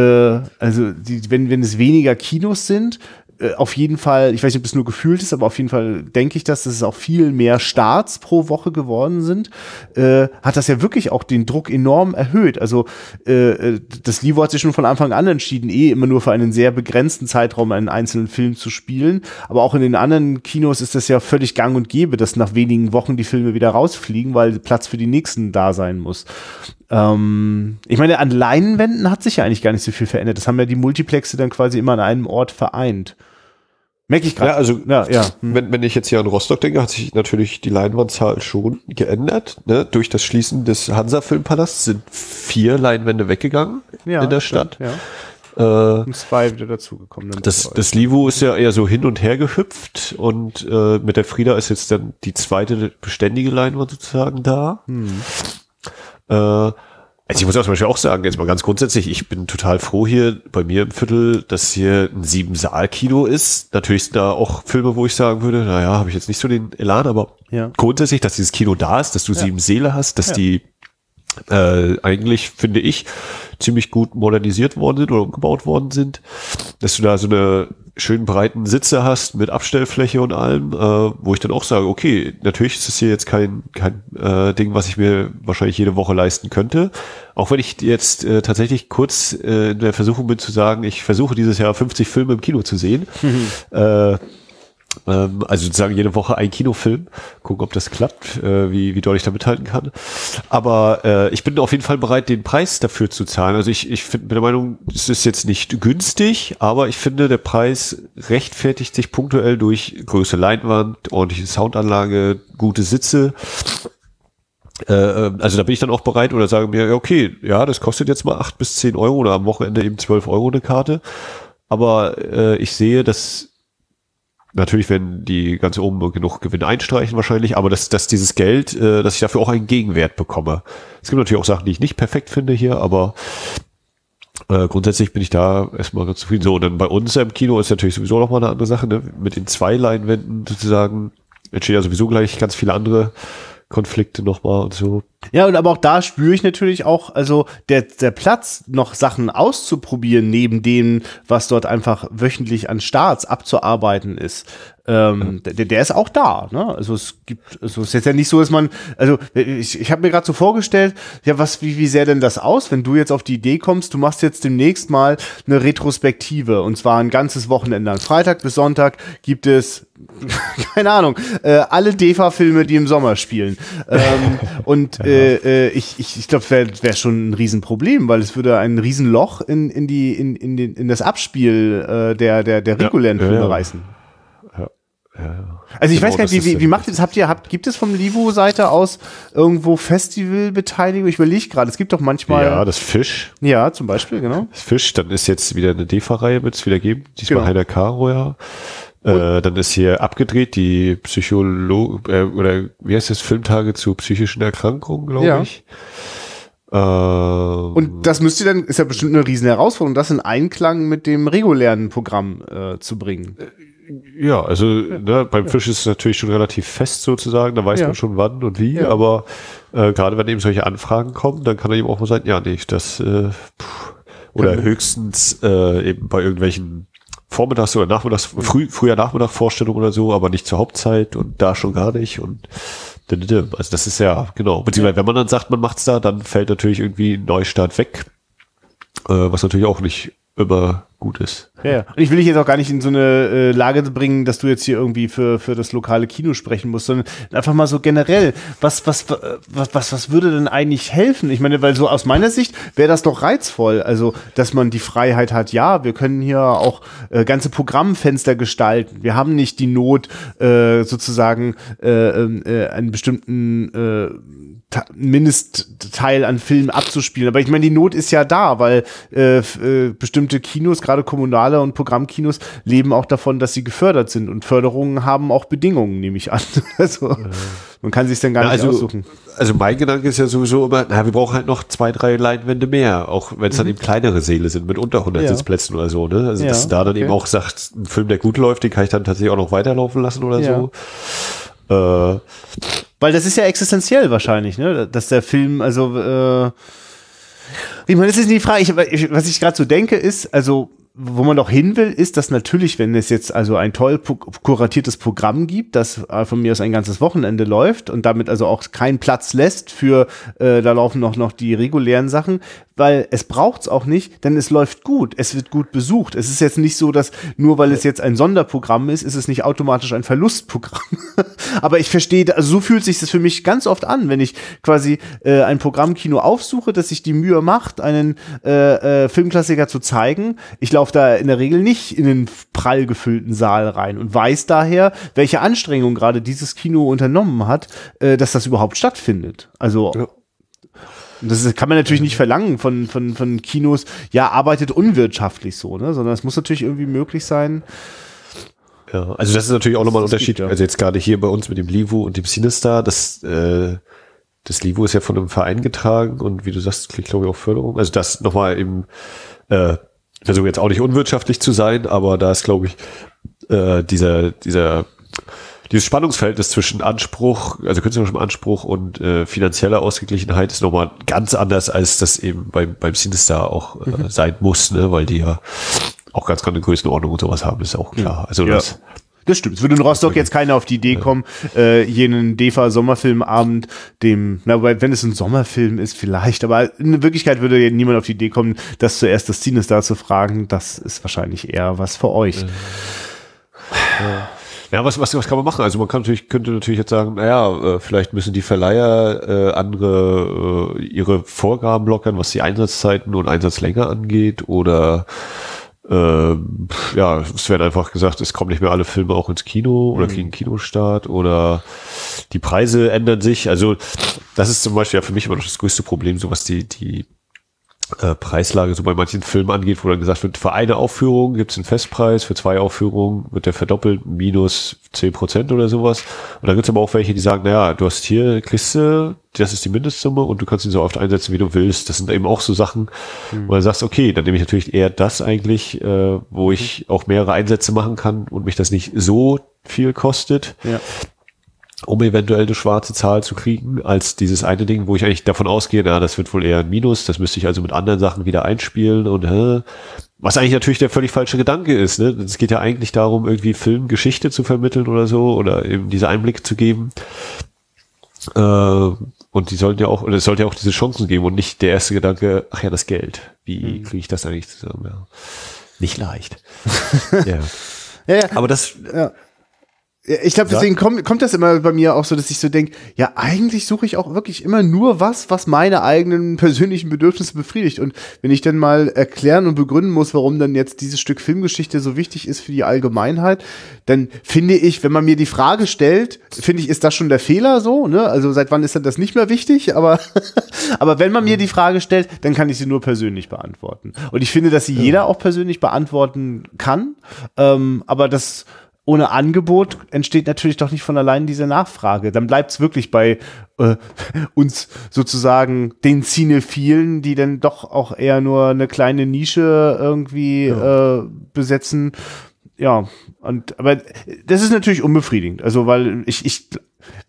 also die, wenn wenn es weniger Kinos sind, äh, auf jeden Fall, ich weiß nicht, ob es nur gefühlt ist, aber auf jeden Fall denke ich, dass es auch viel mehr Starts pro Woche geworden sind, äh, hat das ja wirklich auch den Druck enorm erhöht. Also äh, äh, das Livo hat sich schon von Anfang an entschieden, eh immer nur für einen sehr begrenzten Zeitraum einen einzelnen Film zu spielen. Aber auch in den anderen Kinos ist das ja völlig gang und gäbe, dass nach wenigen Wochen die Filme wieder rausfliegen, weil Platz für die nächsten da sein muss. Ähm, ich meine, an Leinwänden hat sich ja eigentlich gar nicht so viel verändert. Das haben ja die Multiplexe dann quasi immer an einem Ort vereint. Merke ich gerade. Ja, also ja, ja. Hm. Wenn, wenn ich jetzt hier an Rostock denke, hat sich natürlich die Leinwandzahl schon geändert. Ne? Durch das Schließen des Hansa-Filmpalasts sind vier Leinwände weggegangen ja, in der Stadt. Ja. Äh, und zwei wieder dazugekommen. Das, das Livo ist ja eher so hin und her gehüpft und äh, mit der Frieda ist jetzt dann die zweite beständige Leinwand sozusagen da. Hm. Äh, also ich muss auch zum Beispiel auch sagen, jetzt mal ganz grundsätzlich, ich bin total froh hier bei mir im Viertel, dass hier ein Sieben-Saal-Kino ist. Natürlich sind da auch Filme, wo ich sagen würde, naja, habe ich jetzt nicht so den Elan, aber ja. grundsätzlich, dass dieses Kino da ist, dass du ja. sieben Seele hast, dass ja. die äh, eigentlich, finde ich, ziemlich gut modernisiert worden sind oder umgebaut worden sind, dass du da so eine schön breiten Sitze hast mit Abstellfläche und allem, äh, wo ich dann auch sage, okay, natürlich ist das hier jetzt kein, kein äh, Ding, was ich mir wahrscheinlich jede Woche leisten könnte. Auch wenn ich jetzt äh, tatsächlich kurz äh, in der Versuchung bin zu sagen, ich versuche dieses Jahr 50 Filme im Kino zu sehen. Mhm. <laughs> Äh, ähm, also sozusagen jede Woche ein Kinofilm. Gucken, ob das klappt, äh, wie, wie doll ich da mithalten kann. Aber äh, ich bin auf jeden Fall bereit, den Preis dafür zu zahlen. Also ich, ich find, bin der Meinung, es ist jetzt nicht günstig, aber ich finde, der Preis rechtfertigt sich punktuell durch Größe Leinwand, ordentliche Soundanlage, gute Sitze. Äh, äh, also da bin ich dann auch bereit oder sage mir, okay, ja, das kostet jetzt mal acht bis zehn Euro oder am Wochenende eben zwölf Euro eine Karte. Aber äh, ich sehe, dass natürlich werden die ganz oben genug Gewinn einstreichen wahrscheinlich, aber dass, dass dieses Geld, äh, dass ich dafür auch einen Gegenwert bekomme. Es gibt natürlich auch Sachen, die ich nicht perfekt finde hier, aber äh, grundsätzlich bin ich da erstmal ganz zufrieden. So, und dann bei uns im Kino ist natürlich sowieso nochmal eine andere Sache, ne? Mit den zwei Leinwänden sozusagen entstehen ja sowieso gleich ganz viele andere Konflikte nochmal und so. Ja, und aber auch da spüre ich natürlich auch, also der, der Platz, noch Sachen auszuprobieren, neben dem, was dort einfach wöchentlich an Starts abzuarbeiten ist, ähm, der, der ist auch da. Ne? Also es gibt, also es ist jetzt ja nicht so, dass man, also ich, ich habe mir gerade so vorgestellt, ja, was, wie, wie sähe denn das aus, wenn du jetzt auf die Idee kommst, du machst jetzt demnächst mal eine Retrospektive und zwar ein ganzes Wochenende, an Freitag bis Sonntag gibt es <laughs> keine Ahnung, äh, alle DEFA-Filme, die im Sommer spielen. Ähm, <laughs> und äh, äh, ich, ich, ich glaube, wäre wär schon ein Riesenproblem, weil es würde ein Riesenloch in, in, die, in, in, den, in das Abspiel äh, der, der, der regulären ja, Filme ja, ja. reißen. Also ich genau, weiß gar nicht, wie, wie, wie macht ihr das? Habt ihr, habt, gibt es vom Livo-Seite aus irgendwo Festivalbeteiligung? Ich überlege gerade, es gibt doch manchmal. Ja, das Fisch. Ja, zum Beispiel, genau. Das Fisch, dann ist jetzt wieder eine DEFA-Reihe, wird es wieder geben. Diesmal genau. Heiner Caro, ja. Äh, dann ist hier abgedreht die Psycholo äh, oder wie heißt das Filmtage zu psychischen Erkrankungen, glaube ja. ich. Ähm, und das müsst ihr dann, ist ja bestimmt eine riesen Herausforderung, das in Einklang mit dem regulären Programm äh, zu bringen. Ja, also ja. Ne, beim Fisch ist es natürlich schon relativ fest sozusagen, da weiß ja. man schon wann und wie, aber äh, gerade wenn eben solche Anfragen kommen, dann kann er eben auch mal sagen, ja, nicht, das äh, pff, oder höchstens äh, eben bei irgendwelchen Vormittags- oder Nachmittags, früh, früher Nachmittag-Vorstellung oder so, aber nicht zur Hauptzeit und da schon gar nicht und also das ist ja, genau. Beziehungsweise wenn man dann sagt, man macht's da, dann fällt natürlich irgendwie ein Neustart weg, äh, was natürlich auch nicht immer gut ist. Ja, und ich will dich jetzt auch gar nicht in so eine äh, Lage bringen, dass du jetzt hier irgendwie für, für das lokale Kino sprechen musst, sondern einfach mal so generell, was, was, was, was, was würde denn eigentlich helfen? Ich meine, weil so aus meiner Sicht wäre das doch reizvoll, also, dass man die Freiheit hat, ja, wir können hier auch äh, ganze Programmfenster gestalten. Wir haben nicht die Not, äh, sozusagen äh, äh, einen bestimmten äh, Mindestteil an Filmen abzuspielen. Aber ich meine, die Not ist ja da, weil äh, äh, bestimmte Kinos, gerade kommunale und Programmkinos, leben auch davon, dass sie gefördert sind. Und Förderungen haben auch Bedingungen, nehme ich an. <laughs> also man kann sich dann gar na, nicht also, aussuchen. Also mein Gedanke ist ja sowieso immer, na, wir brauchen halt noch zwei, drei Leinwände mehr, auch wenn es dann mhm. eben kleinere Säle sind mit unter 100 ja. Sitzplätzen oder so. Ne? Also ja, dass da dann okay. eben auch sagt, ein Film, der gut läuft, den kann ich dann tatsächlich auch noch weiterlaufen lassen oder ja. so. Äh, weil das ist ja existenziell wahrscheinlich, ne? Dass der Film, also äh, ich meine, das ist nicht die Frage. Ich, was ich gerade so denke, ist, also wo man doch hin will, ist, dass natürlich, wenn es jetzt also ein toll kuratiertes Programm gibt, das von mir aus ein ganzes Wochenende läuft und damit also auch keinen Platz lässt für, äh, da laufen noch, noch die regulären Sachen, weil es braucht's auch nicht, denn es läuft gut, es wird gut besucht. Es ist jetzt nicht so, dass nur weil es jetzt ein Sonderprogramm ist, ist es nicht automatisch ein Verlustprogramm. <laughs> Aber ich verstehe, also so fühlt sich das für mich ganz oft an, wenn ich quasi äh, ein Programmkino aufsuche, das sich die Mühe macht, einen äh, äh, Filmklassiker zu zeigen. Ich laufe da in der Regel nicht in den prall gefüllten Saal rein und weiß daher, welche Anstrengung gerade dieses Kino unternommen hat, äh, dass das überhaupt stattfindet. Also ja. Das kann man natürlich nicht verlangen von, von, von Kinos, ja, arbeitet unwirtschaftlich so, ne? Sondern es muss natürlich irgendwie möglich sein. Ja, also das ist natürlich auch nochmal ein Unterschied. Gibt, ja. Also jetzt gerade hier bei uns mit dem Livo und dem Cinestar, das, äh, das Livo ist ja von einem Verein getragen und wie du sagst, kriegt glaube ich auch Förderung. Also das nochmal eben, äh, versuche jetzt auch nicht unwirtschaftlich zu sein, aber da ist glaube ich äh, dieser, dieser dieses Spannungsverhältnis zwischen Anspruch, also künstlerischem Anspruch und äh, finanzieller Ausgeglichenheit ist nochmal ganz anders, als das eben beim, beim Cinestar auch äh, mhm. sein muss, ne? weil die ja auch ganz andere Größenordnung und sowas haben, ist auch klar. Also ja. das das stimmt. Es würde in Rostock jetzt keiner auf die Idee kommen, äh, jenen DEFA-Sommerfilmabend, dem, na, wenn es ein Sommerfilm ist, vielleicht, aber in Wirklichkeit würde niemand auf die Idee kommen, das zuerst das Cinestar zu fragen. Das ist wahrscheinlich eher was für euch. Ja. Ja, was, was, was kann man machen? Also man kann natürlich, könnte natürlich jetzt sagen, naja, äh, vielleicht müssen die Verleiher äh, andere äh, ihre Vorgaben lockern, was die Einsatzzeiten und Einsatzlänge angeht oder äh, ja, es werden einfach gesagt, es kommen nicht mehr alle Filme auch ins Kino oder kriegen Kinostart oder die Preise ändern sich. Also das ist zum Beispiel ja für mich immer noch das größte Problem, so was die, die äh, Preislage so bei manchen Filmen angeht, wo dann gesagt wird, für eine Aufführung gibt es einen Festpreis, für zwei Aufführungen wird der verdoppelt, minus zehn Prozent oder sowas. Und dann gibt es aber auch welche, die sagen, naja, du hast hier, kriegst du, das ist die Mindestsumme und du kannst ihn so oft einsetzen, wie du willst. Das sind eben auch so Sachen, wo du sagst, okay, dann nehme ich natürlich eher das eigentlich, äh, wo ich auch mehrere Einsätze machen kann und mich das nicht so viel kostet Ja. Um eventuell eine schwarze Zahl zu kriegen, als dieses eine Ding, wo ich eigentlich davon ausgehe, na, das wird wohl eher ein Minus, das müsste ich also mit anderen Sachen wieder einspielen und hä, was eigentlich natürlich der völlig falsche Gedanke ist. Ne? Es geht ja eigentlich darum, irgendwie Filmgeschichte zu vermitteln oder so oder eben diese Einblicke zu geben. Äh, und die sollten ja auch, oder es sollte ja auch diese Chancen geben und nicht der erste Gedanke, ach ja, das Geld. Wie kriege ich das eigentlich zusammen? Ja. Nicht leicht. <laughs> ja. Ja, ja. Aber das, Ja. Ja, Ich glaube, deswegen kommt, kommt das immer bei mir auch so, dass ich so denke, ja, eigentlich suche ich auch wirklich immer nur was, was meine eigenen persönlichen Bedürfnisse befriedigt. Und wenn ich dann mal erklären und begründen muss, warum dann jetzt dieses Stück Filmgeschichte so wichtig ist für die Allgemeinheit, dann finde ich, wenn man mir die Frage stellt, finde ich, ist das schon der Fehler so, ne? Also seit wann ist denn das nicht mehr wichtig? Aber, <laughs> aber wenn man mir die Frage stellt, dann kann ich sie nur persönlich beantworten. Und ich finde, dass sie jeder auch persönlich beantworten kann. Ähm, aber das, ohne Angebot entsteht natürlich doch nicht von allein diese Nachfrage. Dann bleibt es wirklich bei äh, <laughs> uns sozusagen den Cinephilen, die dann doch auch eher nur eine kleine Nische irgendwie äh, besetzen. Ja, und aber das ist natürlich unbefriedigend. Also, weil ich, ich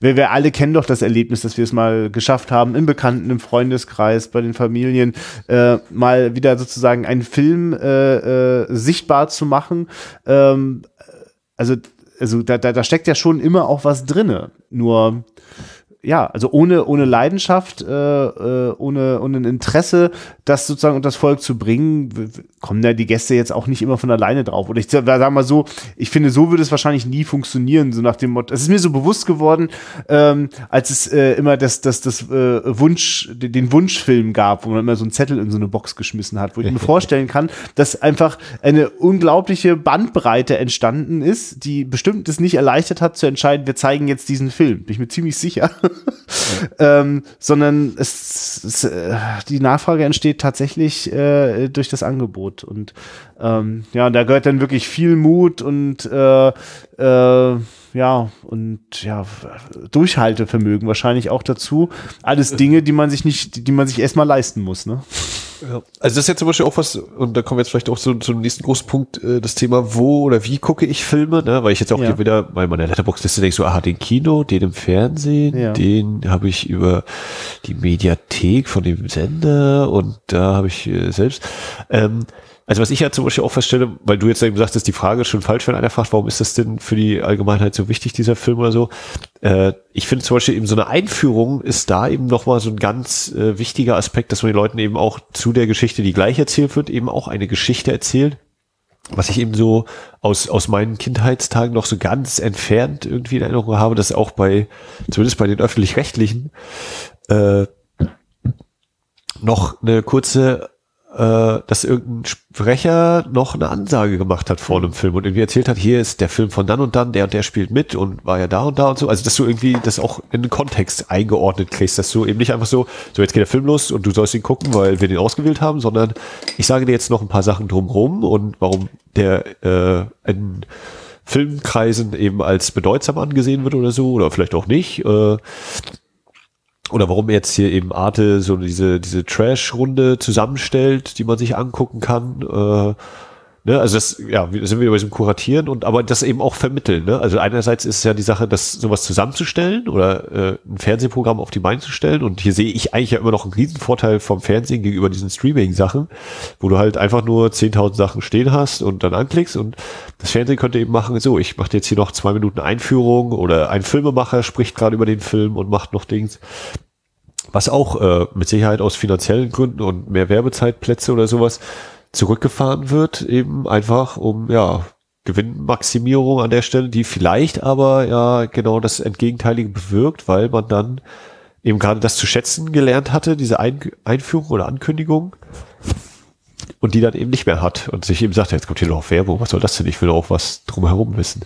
wir, wir alle kennen doch das Erlebnis, dass wir es mal geschafft haben, im Bekannten, im Freundeskreis, bei den Familien, äh, mal wieder sozusagen einen Film äh, äh, sichtbar zu machen. Ähm, also, also da, da, da steckt ja schon immer auch was drinne. Nur, ja, also ohne, ohne Leidenschaft, äh, äh, ohne, ohne ein Interesse, das sozusagen unter das Volk zu bringen, kommen da die Gäste jetzt auch nicht immer von alleine drauf. Oder ich sag mal so, ich finde, so würde es wahrscheinlich nie funktionieren, so nach dem Motto. Es ist mir so bewusst geworden, ähm, als es äh, immer das, das, das äh, Wunsch, den den Wunschfilm gab, wo man immer so einen Zettel in so eine Box geschmissen hat, wo ich mir <laughs> vorstellen kann, dass einfach eine unglaubliche Bandbreite entstanden ist, die bestimmt es nicht erleichtert hat zu entscheiden, wir zeigen jetzt diesen Film. Bin ich mir ziemlich sicher. Ähm, sondern es, es, äh, die Nachfrage entsteht tatsächlich äh, durch das Angebot. Und ähm, ja, da gehört dann wirklich viel Mut und äh, äh, ja, und ja, Durchhaltevermögen wahrscheinlich auch dazu. Alles Dinge, die man sich nicht, die man sich erstmal leisten muss, ne? Ja. Also das ist jetzt zum Beispiel auch was, und da kommen wir jetzt vielleicht auch zu, zum nächsten großen Punkt, äh, das Thema, wo oder wie gucke ich Filme, ne? weil ich jetzt auch Ja. hier wieder bei meiner Letterbox-Liste denke, so, aha, den Kino, den im Fernsehen, Ja. den habe ich über die Mediathek von dem Sender und da habe ich äh, selbst. Ähm, also was ich ja zum Beispiel auch feststelle, weil du jetzt eben sagtest, die Frage ist schon falsch, wenn einer fragt, warum ist das denn für die Allgemeinheit so wichtig, dieser Film oder so. Äh, ich finde zum Beispiel eben so eine Einführung ist da eben nochmal so ein ganz äh, wichtiger Aspekt, dass man den Leuten eben auch zu der Geschichte, die gleich erzählt wird, eben auch eine Geschichte erzählt. Was ich eben so aus, aus meinen Kindheitstagen noch so ganz entfernt irgendwie in Erinnerung habe, dass auch bei, zumindest bei den öffentlich-rechtlichen, äh, noch eine kurze äh, dass irgendein Sprecher noch eine Ansage gemacht hat vor einem Film und irgendwie erzählt hat, hier ist der Film von dann und dann, der und der spielt mit und war ja da und da und so. Also, dass du irgendwie das auch in den Kontext eingeordnet kriegst, dass du eben nicht einfach so, so jetzt geht der Film los und du sollst ihn gucken, weil wir den ausgewählt haben, sondern ich sage dir jetzt noch ein paar Sachen drumherum und warum der äh, in Filmkreisen eben als bedeutsam angesehen wird oder so, oder vielleicht auch nicht. Äh, oder warum jetzt hier eben Arte so diese, diese Trash-Runde zusammenstellt, die man sich angucken kann. Äh, ne? Also das, ja, wir sind wieder bei diesem Kuratieren und aber das eben auch vermitteln. Ne? Also einerseits ist es ja die Sache, das sowas zusammenzustellen oder äh, ein Fernsehprogramm auf die Beine zu stellen. Und hier sehe ich eigentlich ja immer noch einen Riesenvorteil vom Fernsehen gegenüber diesen Streaming-Sachen, wo du halt einfach nur 10.000 Sachen stehen hast und dann anklickst. Und das Fernsehen könnte eben machen, so, ich mache jetzt hier noch zwei Minuten Einführung oder ein Filmemacher spricht gerade über den Film und macht noch Dings was auch äh, mit Sicherheit aus finanziellen Gründen und mehr Werbezeitplätze oder sowas zurückgefahren wird, eben einfach um ja Gewinnmaximierung an der Stelle, die vielleicht aber ja genau das Entgegenteilige bewirkt, weil man dann eben gerade das zu schätzen gelernt hatte, diese Ein Einführung oder Ankündigung. und die dann eben nicht mehr hat und sich eben sagt, jetzt kommt hier noch Werbung, was soll das denn? Ich will auch was drumherum wissen.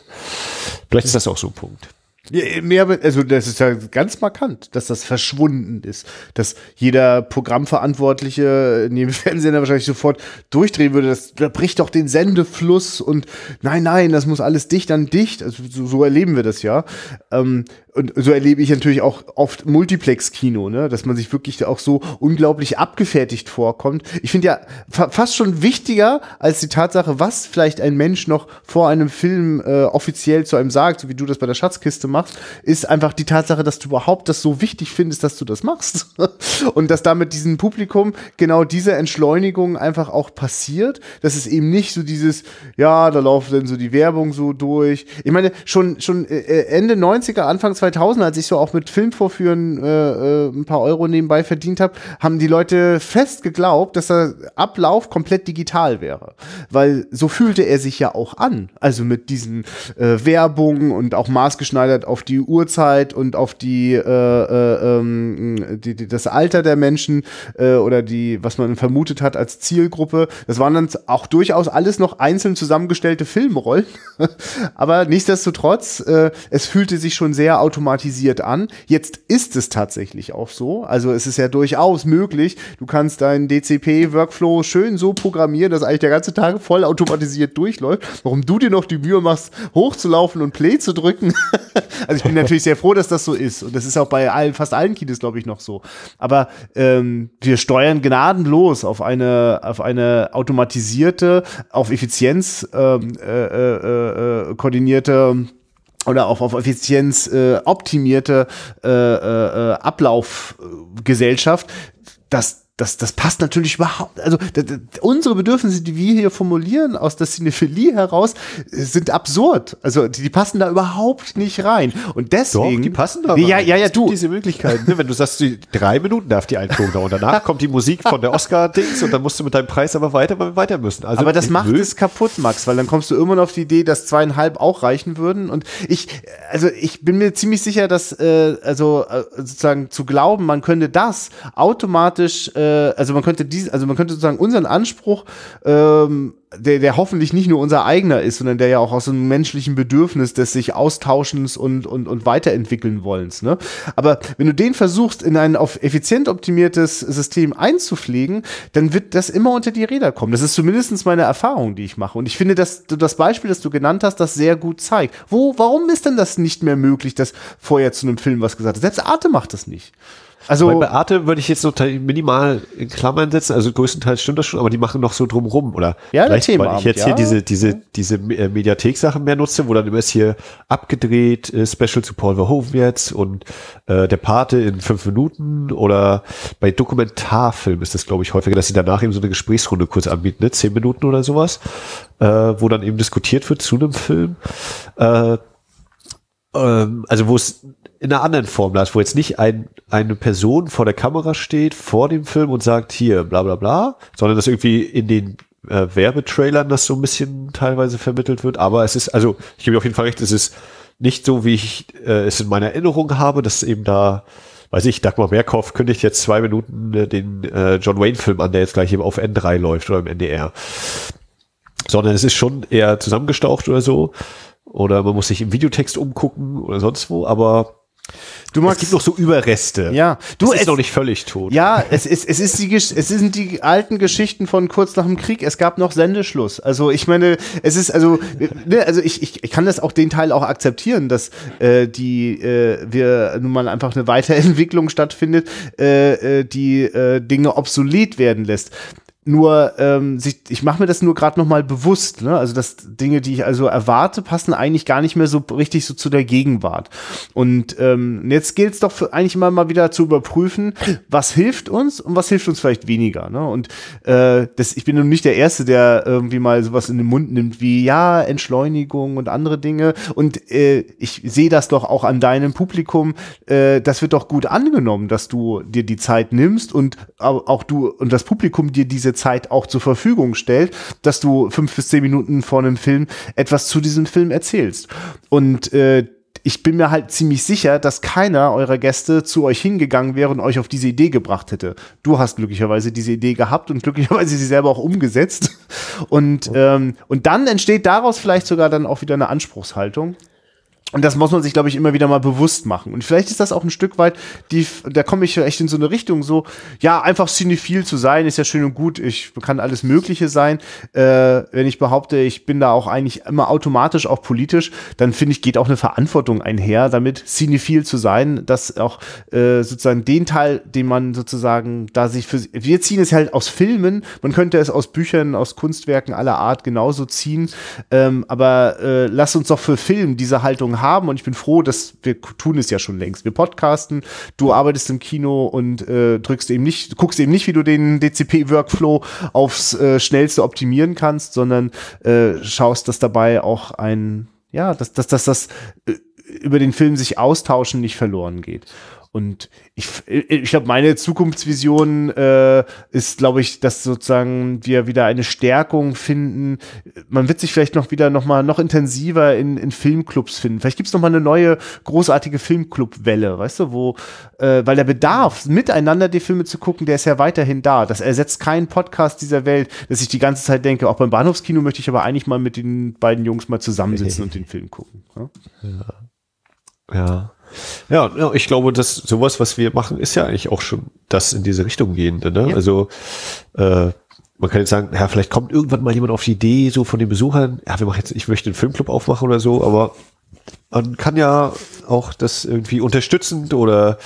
Vielleicht ist das auch so ein Punkt. Ja, mehr, also das ist ja ganz markant, dass das verschwunden ist, dass jeder Programmverantwortliche neben <laughs> Fernsehender wahrscheinlich sofort durchdrehen würde, das, da bricht doch den Sendefluss und nein, nein, das muss alles dicht an dicht, also so, so erleben wir das ja. Ähm, und so erlebe ich natürlich auch oft Multiplex-Kino, ne? dass man sich wirklich auch so unglaublich abgefertigt vorkommt. Ich finde ja fa fast schon wichtiger als die Tatsache, was vielleicht ein Mensch noch vor einem Film äh, offiziell zu einem sagt, so wie du das bei der Schatzkiste machst, ist einfach die Tatsache, dass du überhaupt das so wichtig findest, dass du das machst. <laughs> und dass damit diesem Publikum genau diese Entschleunigung einfach auch passiert, dass es eben nicht so dieses, ja, da laufen dann so die Werbung so durch. Ich meine, schon, schon äh, Ende 90er, Anfang 2000 2000, als ich so auch mit Filmvorführen äh, äh, ein paar Euro nebenbei verdient habe, haben die Leute fest geglaubt, dass der Ablauf komplett digital wäre. Weil so fühlte er sich ja auch an. Also mit diesen äh, Werbungen und auch maßgeschneidert auf die Uhrzeit und auf die, äh, äh, ähm, die, die das Alter der Menschen äh, oder die, was man vermutet hat als Zielgruppe. Das waren dann auch durchaus alles noch einzeln zusammengestellte Filmrollen. <laughs> Aber nichtsdestotrotz, äh, es fühlte sich schon sehr automatisch automatisiert an. Jetzt ist es tatsächlich auch so. Also es ist ja durchaus möglich. Du kannst deinen DCP-Workflow schön so programmieren, dass eigentlich der ganze Tag voll automatisiert durchläuft. Warum du dir noch die Mühe machst, hochzulaufen und Play zu drücken. <laughs> also ich bin natürlich sehr froh, dass das so ist. Und das ist auch bei allen, fast allen Kinos, glaube ich, noch so. Aber ähm, wir steuern gnadenlos auf eine, auf eine automatisierte, auf Effizienz ähm, äh, äh, äh, koordinierte oder auch auf Effizienz äh, optimierte äh, äh, Ablaufgesellschaft, dass das, das passt natürlich überhaupt. Also das, das, unsere Bedürfnisse, die wir hier formulieren aus der Cinephilie heraus, sind absurd. Also die, die passen da überhaupt nicht rein. Und deswegen. Doch, die passen da. Ja, ja, ja, du. Diese Möglichkeiten. Ne? Wenn du sagst, die drei Minuten darf die Einführung dauern. Danach kommt die Musik von der Oscar-Dings und dann musst du mit deinem Preis aber weiter, weil wir weiter müssen. Also aber das macht es kaputt, Max, weil dann kommst du irgendwann auf die Idee, dass zweieinhalb auch reichen würden. Und ich, also ich bin mir ziemlich sicher, dass äh, also äh, sozusagen zu glauben, man könnte das automatisch äh, äh, also man könnte dies, also man könnte sozusagen unseren Anspruch, ähm, der, der hoffentlich nicht nur unser eigener ist, sondern der ja auch aus einem menschlichen Bedürfnis des sich Austauschens und, und, und weiterentwickeln wollens. Ne? Aber wenn du den versuchst, in ein auf effizient optimiertes System einzupflegen, dann wird das immer unter die Räder kommen. Das ist zumindest meine Erfahrung, die ich mache. Und ich finde, dass das Beispiel, das du genannt hast, das sehr gut zeigt. Wo, warum ist denn das nicht mehr möglich, dass vorher zu einem Film was gesagt hat? Selbst Arte macht das nicht. Also Weil bei Arte würde ich jetzt noch minimal in Klammern setzen, also größtenteils stimmt das schon, aber die machen noch so drumrum, oder? Ja, der Thema. Weil ich jetzt ja. hier diese, diese, diese äh, Mediathek-Sachen mehr nutze, wo dann immer ist hier abgedreht, äh, Special zu Paul Verhoeven jetzt und äh, der Pate in fünf Minuten oder bei Dokumentarfilmen ist das, glaube ich, häufiger, dass sie danach eben so eine Gesprächsrunde kurz anbieten, ne? zehn Minuten oder sowas, äh, wo dann eben diskutiert wird zu einem Film. Äh, ähm, also wo es in einer anderen Form las, wo jetzt nicht ein, eine Person vor der Kamera steht, vor dem Film und sagt, hier, bla bla bla, sondern dass irgendwie in den äh, Werbetrailern das so ein bisschen teilweise vermittelt wird. Aber es ist, also ich gebe auf jeden Fall recht, es ist nicht so, wie ich äh, es in meiner Erinnerung habe, dass eben da, weiß ich, Dagmar Merkhoff kündigt jetzt zwei Minuten äh, den äh, John Wayne-Film an, der jetzt gleich eben auf N3 läuft oder im NDR. Sondern es ist schon eher zusammengestaucht oder so. Oder man muss sich im Videotext umgucken oder sonst wo, aber Du magst, es gibt noch so Überreste. Ja, du es ist noch nicht völlig tot. Ja, es ist es ist die es sind die alten Geschichten von kurz nach dem Krieg. Es gab noch Sendeschluss. Also ich meine, es ist also ne, also ich, ich, ich kann das auch den Teil auch akzeptieren, dass äh, die äh, wir nun mal einfach eine Weiterentwicklung stattfindet, äh, äh die äh, Dinge obsolet werden lässt. Nur, ähm, sich, ich mache mir das nur gerade noch mal bewusst. Ne? Also, dass Dinge, die ich also erwarte, passen eigentlich gar nicht mehr so richtig so zu der Gegenwart. Und ähm, jetzt gilt es doch für, eigentlich immer mal wieder zu überprüfen, was hilft uns und was hilft uns vielleicht weniger. Ne? Und äh, das, ich bin nun nicht der Erste, der irgendwie mal sowas in den Mund nimmt wie ja Entschleunigung und andere Dinge. Und äh, ich sehe das doch auch an deinem Publikum. Äh, das wird doch gut angenommen, dass du dir die Zeit nimmst und auch du und das Publikum dir diese Zeit auch zur Verfügung stellt, dass du fünf bis zehn Minuten vor einem Film etwas zu diesem Film erzählst. Und äh, ich bin mir halt ziemlich sicher, dass keiner eurer Gäste zu euch hingegangen wäre und euch auf diese Idee gebracht hätte. Du hast glücklicherweise diese Idee gehabt und glücklicherweise sie selber auch umgesetzt. Und, ähm, und dann entsteht daraus vielleicht sogar dann auch wieder eine Anspruchshaltung. Und das muss man sich, glaube ich, immer wieder mal bewusst machen. Und vielleicht ist das auch ein Stück weit, die, da komme ich echt in so eine Richtung, so, ja, einfach cinephil zu sein, ist ja schön und gut. Ich kann alles Mögliche sein. Äh, wenn ich behaupte, ich bin da auch eigentlich immer automatisch auch politisch, dann finde ich, geht auch eine Verantwortung einher, damit cinephil zu sein, dass auch äh, sozusagen den Teil, den man sozusagen da sich für, wir ziehen es halt aus Filmen, man könnte es aus Büchern, aus Kunstwerken aller Art genauso ziehen, ähm, aber äh, lass uns doch für Film diese Haltung haben und ich bin froh, dass wir tun es ja schon längst. Wir podcasten, du arbeitest im Kino und äh, drückst eben nicht, guckst eben nicht, wie du den DCP-Workflow aufs äh, schnellste optimieren kannst, sondern äh, schaust, dass dabei auch ein, ja, dass, dass, dass das äh, über den Film sich austauschen nicht verloren geht. Und ich, ich glaube, meine Zukunftsvision äh, ist, glaube ich, dass sozusagen wir wieder eine Stärkung finden. Man wird sich vielleicht noch wieder noch mal noch intensiver in, in Filmclubs finden. Vielleicht gibt es noch mal eine neue großartige Filmclub-Welle, weißt du, wo, äh, weil der Bedarf, miteinander die Filme zu gucken, der ist ja weiterhin da. Das ersetzt keinen Podcast dieser Welt, dass ich die ganze Zeit denke, auch beim Bahnhofskino möchte ich aber eigentlich mal mit den beiden Jungs mal zusammensitzen <laughs> und den Film gucken. Ja. ja. ja. Ja, ja, ich glaube, dass sowas, was wir machen, ist ja eigentlich auch schon das in diese Richtung gehende. Ne? Ja. Also äh, man kann jetzt sagen, ja, vielleicht kommt irgendwann mal jemand auf die Idee, so von den Besuchern, ja, wir machen jetzt, ich möchte einen Filmclub aufmachen oder so, aber man kann ja auch das irgendwie unterstützend oder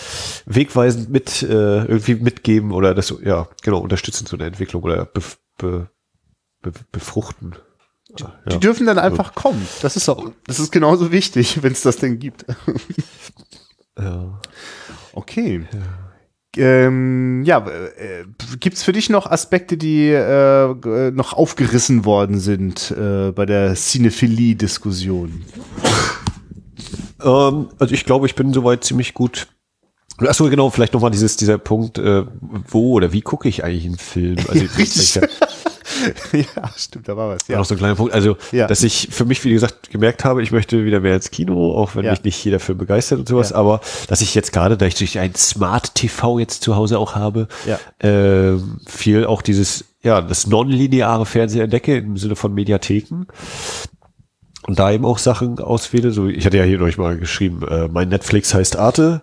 wegweisend mit äh, irgendwie mitgeben oder das ja genau unterstützend zu einer Entwicklung oder be, be, be, befruchten. Die, ja. die dürfen dann einfach kommen. Das ist auch, das ist genauso wichtig, <laughs> wenn es das denn gibt. ja. Okay. Ja. Ähm, ja, äh, gibt's für dich noch Aspekte, die äh, noch aufgerissen worden sind äh, bei der Cinephilie-Diskussion? ähm, also ich glaube, ich bin soweit ziemlich gut. Achso, genau, vielleicht nochmal dieses, dieser Punkt, äh, wo oder wie gucke ich eigentlich einen Film? Also, <laughs> Richtig. <laughs> ja, stimmt, da war was. Ja. Noch so ein kleiner Punkt. Also, ja. dass ich für mich, wie gesagt, gemerkt habe, ich möchte wieder mehr ins Kino, auch wenn ja. mich nicht jeder Film begeistert und sowas, ja. aber dass ich jetzt gerade, da ich durch ein Smart TV jetzt zu Hause auch habe, ja. äh, viel auch dieses, ja, das nonlineare Fernsehen entdecke im Sinne von Mediatheken und da eben auch Sachen auswähle. So, ich hatte ja hier neulich mal geschrieben, äh, mein Netflix heißt Arte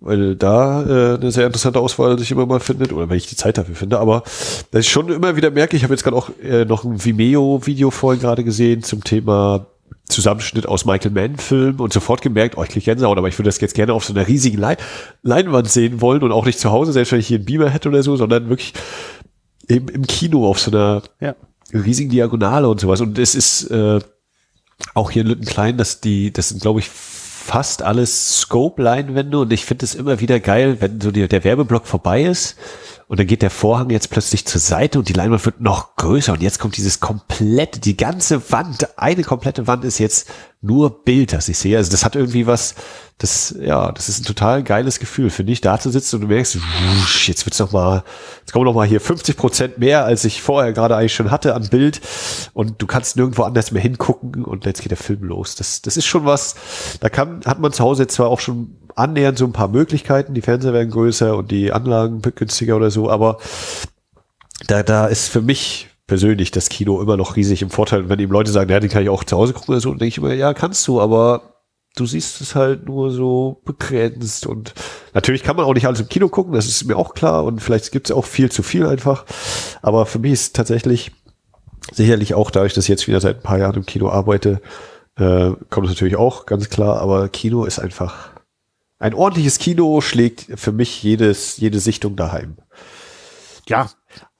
weil da äh, eine sehr interessante Auswahl sich immer mal findet oder wenn ich die Zeit dafür finde. Aber dass ich schon immer wieder merke, ich habe jetzt gerade auch äh, noch ein Vimeo-Video vorhin gerade gesehen zum Thema Zusammenschnitt aus Michael Mann-Film und sofort gemerkt, oh, ich kriege Gänsehaut, aber ich würde das jetzt gerne auf so einer riesigen Lein Leinwand sehen wollen und auch nicht zu Hause, selbst wenn ich hier einen Beamer hätte oder so, sondern wirklich eben im Kino auf so einer ja. riesigen Diagonale und sowas. Und es ist äh, auch hier in Lüttenklein, dass die, das sind, glaube ich, fast alles Scope-Leinwände und ich finde es immer wieder geil, wenn so die, der Werbeblock vorbei ist und dann geht der Vorhang jetzt plötzlich zur Seite und die Leinwand wird noch größer und jetzt kommt dieses komplette, die ganze Wand, eine komplette Wand ist jetzt nur Bild, das ich sehe. Also das hat irgendwie was, das, ja, das ist ein total geiles Gefühl, finde ich, da zu sitzen und du merkst, wusch, jetzt wird's noch mal, jetzt kommen noch mal hier 50 Prozent mehr, als ich vorher gerade eigentlich schon hatte an Bild und du kannst nirgendwo anders mehr hingucken und jetzt geht der Film los. Das, das ist schon was, da kann, hat man zu Hause jetzt zwar auch schon annähernd so ein paar Möglichkeiten. Die Fernseher werden größer und die Anlagen günstiger oder so, aber da, da ist für mich persönlich das Kino immer noch riesig im Vorteil. Wenn eben Leute sagen, ja, den kann ich auch zu Hause gucken oder so, dann denke ich immer, ja, kannst du, aber du siehst es halt nur so begrenzt und natürlich kann man auch nicht alles im Kino gucken, das ist mir auch klar und vielleicht gibt es auch viel zu viel einfach. Aber für mich ist tatsächlich sicherlich auch dadurch, dass ich jetzt wieder seit ein paar Jahren im Kino arbeite, äh, kommt es natürlich auch ganz klar, aber Kino ist einfach ein ordentliches Kino schlägt für mich jedes, jede Sichtung daheim. Ja,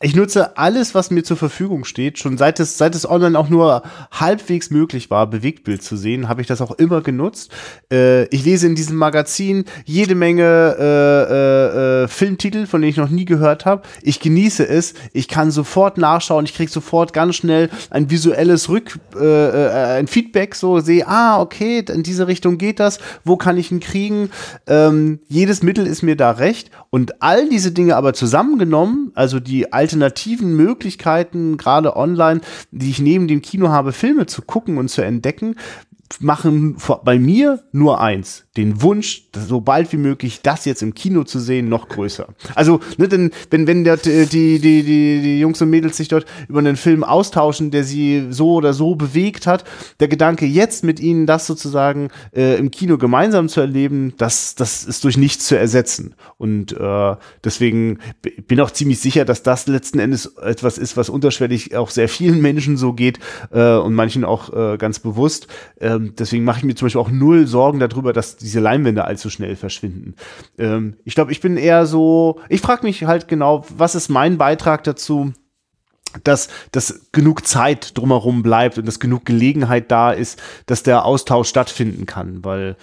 ich nutze alles, was mir zur Verfügung steht. Schon seit es, seit es online auch nur halbwegs möglich war, Bewegtbild zu sehen, habe ich das auch immer genutzt. Äh, ich lese in diesem Magazin jede Menge äh, äh, äh Filmtitel, von denen ich noch nie gehört habe. Ich genieße es. Ich kann sofort nachschauen. Ich kriege sofort ganz schnell ein visuelles Rück, äh, äh, ein Feedback. So sehe, ah, okay, in diese Richtung geht das. Wo kann ich ihn kriegen? Ähm, jedes Mittel ist mir da recht. Und all diese Dinge aber zusammengenommen, also die alternativen Möglichkeiten, gerade online, die ich neben dem Kino habe, Filme zu gucken und zu entdecken, machen bei mir nur eins, den Wunsch, so bald wie möglich das jetzt im Kino zu sehen, noch größer. Also, ne, denn wenn, wenn dort, äh, die, die, die, die Jungs und Mädels sich dort über einen Film austauschen, der sie so oder so bewegt hat, der Gedanke, jetzt mit ihnen das sozusagen äh, im Kino gemeinsam zu erleben, das, das ist durch nichts zu ersetzen. Und äh, deswegen bin auch ziemlich sicher, dass das letzten Endes etwas ist, was unterschwellig auch sehr vielen Menschen so geht äh, und manchen auch äh, ganz bewusst. Ähm, deswegen mache ich mir zum Beispiel auch null Sorgen darüber, dass diese Leinwände allzu schnell verschwinden. Ähm, ich glaube, ich bin eher so, ich frage mich halt genau, was ist mein Beitrag dazu? dass, dass genug Zeit drumherum bleibt und dass genug Gelegenheit da ist, dass der Austausch stattfinden kann, weil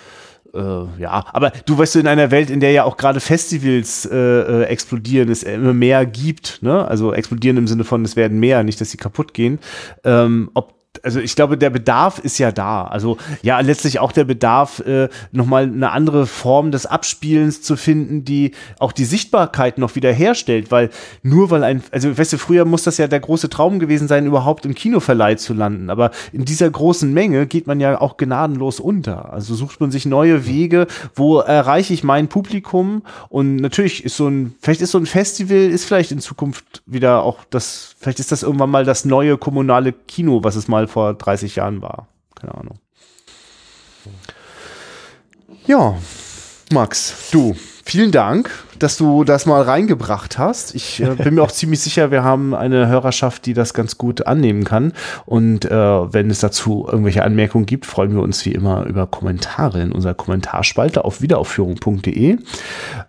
äh, ja, aber du weißt du, in einer Welt, in der ja auch gerade Festivals äh, äh, explodieren, es immer mehr gibt, ne? Also explodieren im Sinne von, es werden mehr, nicht, dass sie kaputt gehen. Ähm, ob also ich glaube, der Bedarf ist ja da. Also ja, letztlich auch der Bedarf, äh, nochmal eine andere Form des Abspielens zu finden, die auch die Sichtbarkeit noch wieder herstellt, weil nur weil ein, also weißt du, früher muss das ja der große Traum gewesen sein, überhaupt im Kinoverleih zu landen. Aber in dieser großen Menge geht man ja auch gnadenlos unter. Also sucht man sich neue Wege, wo erreiche ich mein Publikum und natürlich ist so ein, vielleicht ist so ein Festival, ist vielleicht in Zukunft wieder auch das, vielleicht ist das irgendwann mal das neue kommunale Kino, was es mal vor 30 Jahren war. Keine Ahnung. Ja, Max, du, vielen Dank, dass du das mal reingebracht hast. Ich äh, bin mir auch <laughs> ziemlich sicher, wir haben eine Hörerschaft, die das ganz gut annehmen kann. Und äh, wenn es dazu irgendwelche Anmerkungen gibt, freuen wir uns wie immer über Kommentare in unserer Kommentarspalte auf wiederaufführung.de.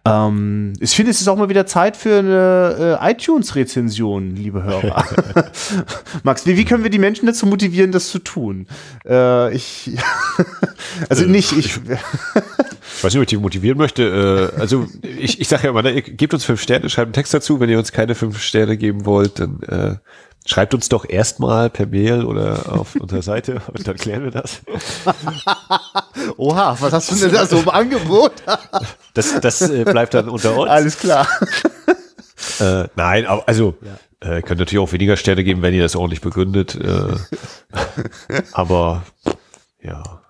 Ähm, ich finde, es ist auch mal wieder Zeit für eine äh, iTunes-Rezension, liebe Hörer. <laughs> Max, wie, wie können wir die Menschen dazu motivieren, das zu tun? Äh, ich, <laughs> also nicht, ich, Ich weiß nicht, ob ich die motivieren möchte. Äh, also ich, ich sage ja immer, ne, ihr gebt uns fünf Sterne, schreibt einen Text dazu. Wenn ihr uns keine fünf Sterne geben wollt, dann äh, schreibt uns doch erstmal per Mail oder auf <laughs> unserer Seite und dann klären wir das. <laughs> oha, was hast du denn da so im Angebot? <laughs> Das, das äh, bleibt dann unter uns. Alles klar. Äh, nein, aber also äh, könnt natürlich auch weniger Sterne geben, wenn ihr das ordentlich begründet. Äh, aber ja.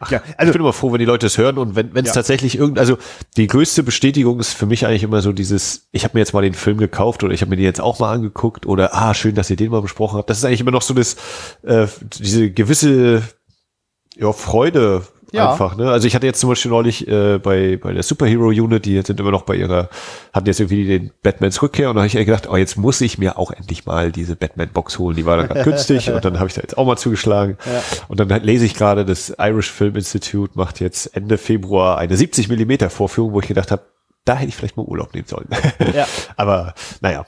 Ach, Ja, also, ich bin immer froh, wenn die Leute es hören und wenn wenn es Ja. tatsächlich irgend, also die größte Bestätigung ist für mich eigentlich immer so dieses, ich habe mir jetzt mal den Film gekauft oder ich habe mir den jetzt auch mal angeguckt oder ah schön, dass ihr den mal besprochen habt. Das ist eigentlich immer noch so das, äh, diese gewisse ja, Freude Ja. einfach. Ne? Also ich hatte jetzt zum Beispiel neulich äh, bei, bei der Superhero Unit, die sind immer noch bei ihrer, hatten jetzt irgendwie den Batmans Rückkehr und da habe ich gedacht, oh, jetzt muss ich mir auch endlich mal diese Batman-Box holen. Die war dann gerade <laughs> günstig und dann habe ich da jetzt auch mal zugeschlagen. Und dann lese ich gerade, das Irish Film Institute macht jetzt Ende Februar eine 70 Millimeter Vorführung, wo ich gedacht habe, da hätte ich vielleicht mal Urlaub nehmen sollen. Ja. <laughs> Aber naja.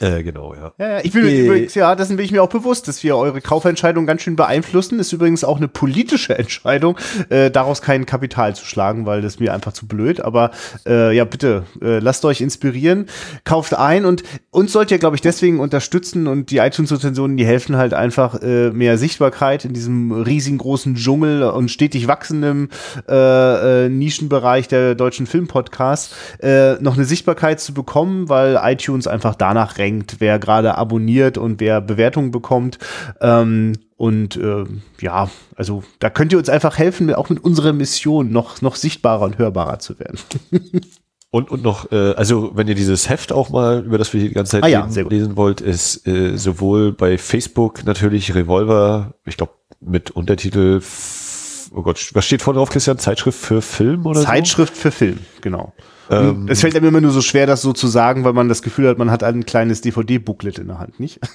Äh, genau, ja. Ja, ja, ich bin mir Äh, übrigens, ja, dessen bin ich mir auch bewusst, dass wir eure Kaufentscheidung ganz schön beeinflussen. Ist übrigens auch eine politische <laughs> Entscheidung, äh, daraus kein Kapital zu schlagen, weil das mir einfach zu blöd. Aber äh, ja, bitte, äh, lasst euch inspirieren, kauft ein und uns sollt ihr, glaube ich, deswegen unterstützen und die iTunes-Rezensionen, die helfen halt einfach äh, mehr Sichtbarkeit in diesem riesigen großen Dschungel und stetig wachsendem äh, äh, Nischenbereich der deutschen Filmpodcasts äh, noch eine Sichtbarkeit zu bekommen, weil iTunes einfach danach rankt, wer gerade abonniert und wer Bewertungen bekommt. Ähm, und ähm, ja, also da könnt ihr uns einfach helfen, auch mit unserer Mission noch, noch sichtbarer und hörbarer zu werden. <laughs> Und, und noch, äh, also wenn ihr dieses Heft auch mal, über das wir die ganze Zeit Ah ja, gut. lesen wollt, ist äh, sowohl bei Facebook natürlich Revolver, ich glaube mit Untertitel, oh Gott, was steht vorne drauf, Christian? Zeitschrift für Film oder Zeitschrift für Film, genau. Ähm, es fällt einem immer nur so schwer, das so zu sagen, weil man das Gefühl hat, man hat ein kleines DVD-Booklet in der Hand, nicht? <laughs>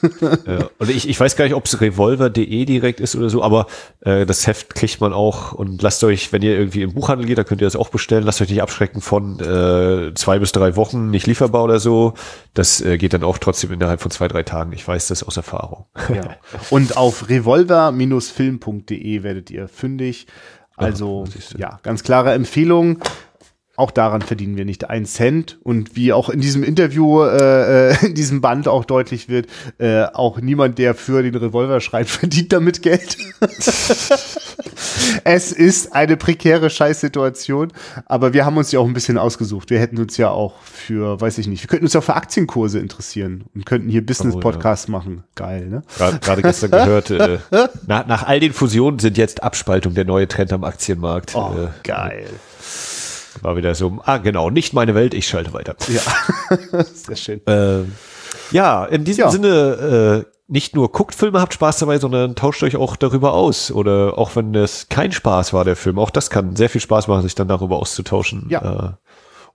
Ja. Und ich, ich weiß gar nicht, ob es revolver.de direkt ist oder so, aber äh, das Heft kriegt man auch und lasst euch, wenn ihr irgendwie im Buchhandel geht, da könnt ihr das auch bestellen, lasst euch nicht abschrecken von äh, zwei bis drei Wochen, nicht lieferbar oder so. Das äh, geht dann auch trotzdem innerhalb von zwei, drei Tagen. Ich weiß das aus Erfahrung. Ja. <laughs> Und auf revolver-film.de werdet ihr fündig. Also, ja, ganz klare Empfehlung. Auch daran verdienen wir nicht einen Cent. Und wie auch in diesem Interview, äh, äh <laughs> in diesem Band auch deutlich wird, äh, auch niemand, der für den Revolver schreibt, <laughs> verdient damit Geld. <laughs> es ist eine prekäre Scheißsituation, aber wir haben uns ja auch ein bisschen ausgesucht. Wir hätten uns ja auch für, weiß ich nicht, wir könnten uns ja auch für Aktienkurse interessieren und könnten hier Business-Podcasts oh, ja. machen. Geil, ne? Gerade gestern gehört, äh, nach, nach all den Fusionen sind jetzt Abspaltung der neue Trend am Aktienmarkt. Oh, äh, geil. War wieder so, ah genau, nicht meine Welt, ich schalte weiter. Ja, <laughs> sehr schön. Äh, ja, in diesem ja. Sinne, äh, nicht nur guckt Filme, habt Spaß dabei, sondern tauscht euch auch darüber aus. Oder auch wenn das kein Spaß war, der Film, auch das kann sehr viel Spaß machen, sich dann darüber auszutauschen. Ja. Äh,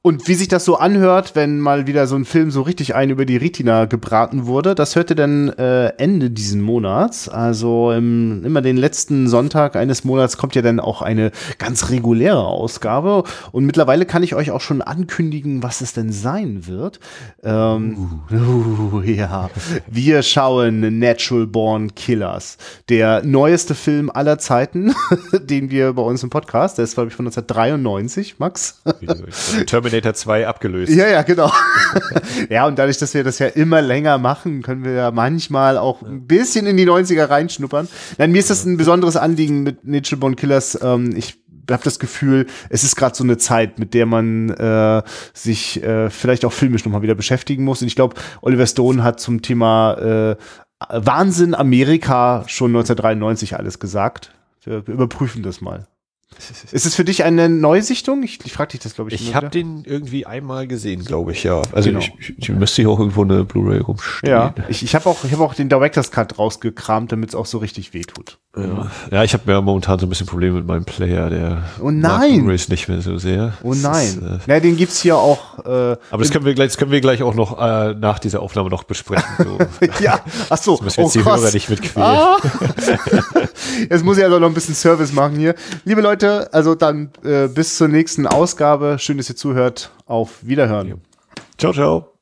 und wie sich das so anhört, wenn mal wieder so ein Film so richtig ein über die Retina gebraten wurde, das hörte dann äh, Ende diesen Monats. Also im, immer den letzten Sonntag eines Monats kommt ja dann auch eine ganz reguläre Ausgabe. Und mittlerweile kann ich euch auch schon ankündigen, was es denn sein wird. Ähm, uh. Uh, <laughs> ja, wir schauen Natural Born Killers, der neueste Film aller Zeiten, <laughs> den wir bei uns im Podcast, der ist glaube ich von 1993, Max. Terminator Terminator 2 abgelöst. Ja, ja, genau. <laughs> ja, und dadurch, dass wir das ja immer länger machen, können wir ja manchmal auch ein bisschen in die 90er reinschnuppern. Nein, mir ist das ein besonderes Anliegen mit Nature Born Killers. Ähm, ich habe das Gefühl, es ist gerade so eine Zeit, mit der man äh, sich äh, vielleicht auch filmisch nochmal wieder beschäftigen muss. Und ich glaube, Oliver Stone hat zum Thema äh, Wahnsinn Amerika schon 1993 alles gesagt. Wir, wir überprüfen das mal. Ist es für dich eine Neusichtung? Ich, ich frage dich das, glaube ich. Ich habe den irgendwie einmal gesehen, glaube ich, ja. Also genau. ich, ich, müsste hier auch irgendwo eine Blu-ray rumstehen. Ja, ich, ich habe auch, ich hab auch den Director's Cut rausgekramt, damit es auch so richtig wehtut. Ja, ja ich habe ja momentan so ein bisschen Probleme mit meinem Player, der oh nein. Blu-rays nicht mehr so sehr. Oh nein. Ist, äh, ja, den gibt's hier auch. Äh, aber das können wir gleich, das können wir gleich auch noch äh, nach dieser Aufnahme noch besprechen. So. <laughs> ja, ach so. Das müssen wir jetzt oh, die krass. Hörer nicht mitquälen. Ah. <laughs> jetzt muss ich also noch ein bisschen Service machen hier. Liebe Leute, also dann äh, bis zur nächsten Ausgabe. Schön, dass ihr zuhört. Auf Wiederhören. Ciao, ciao.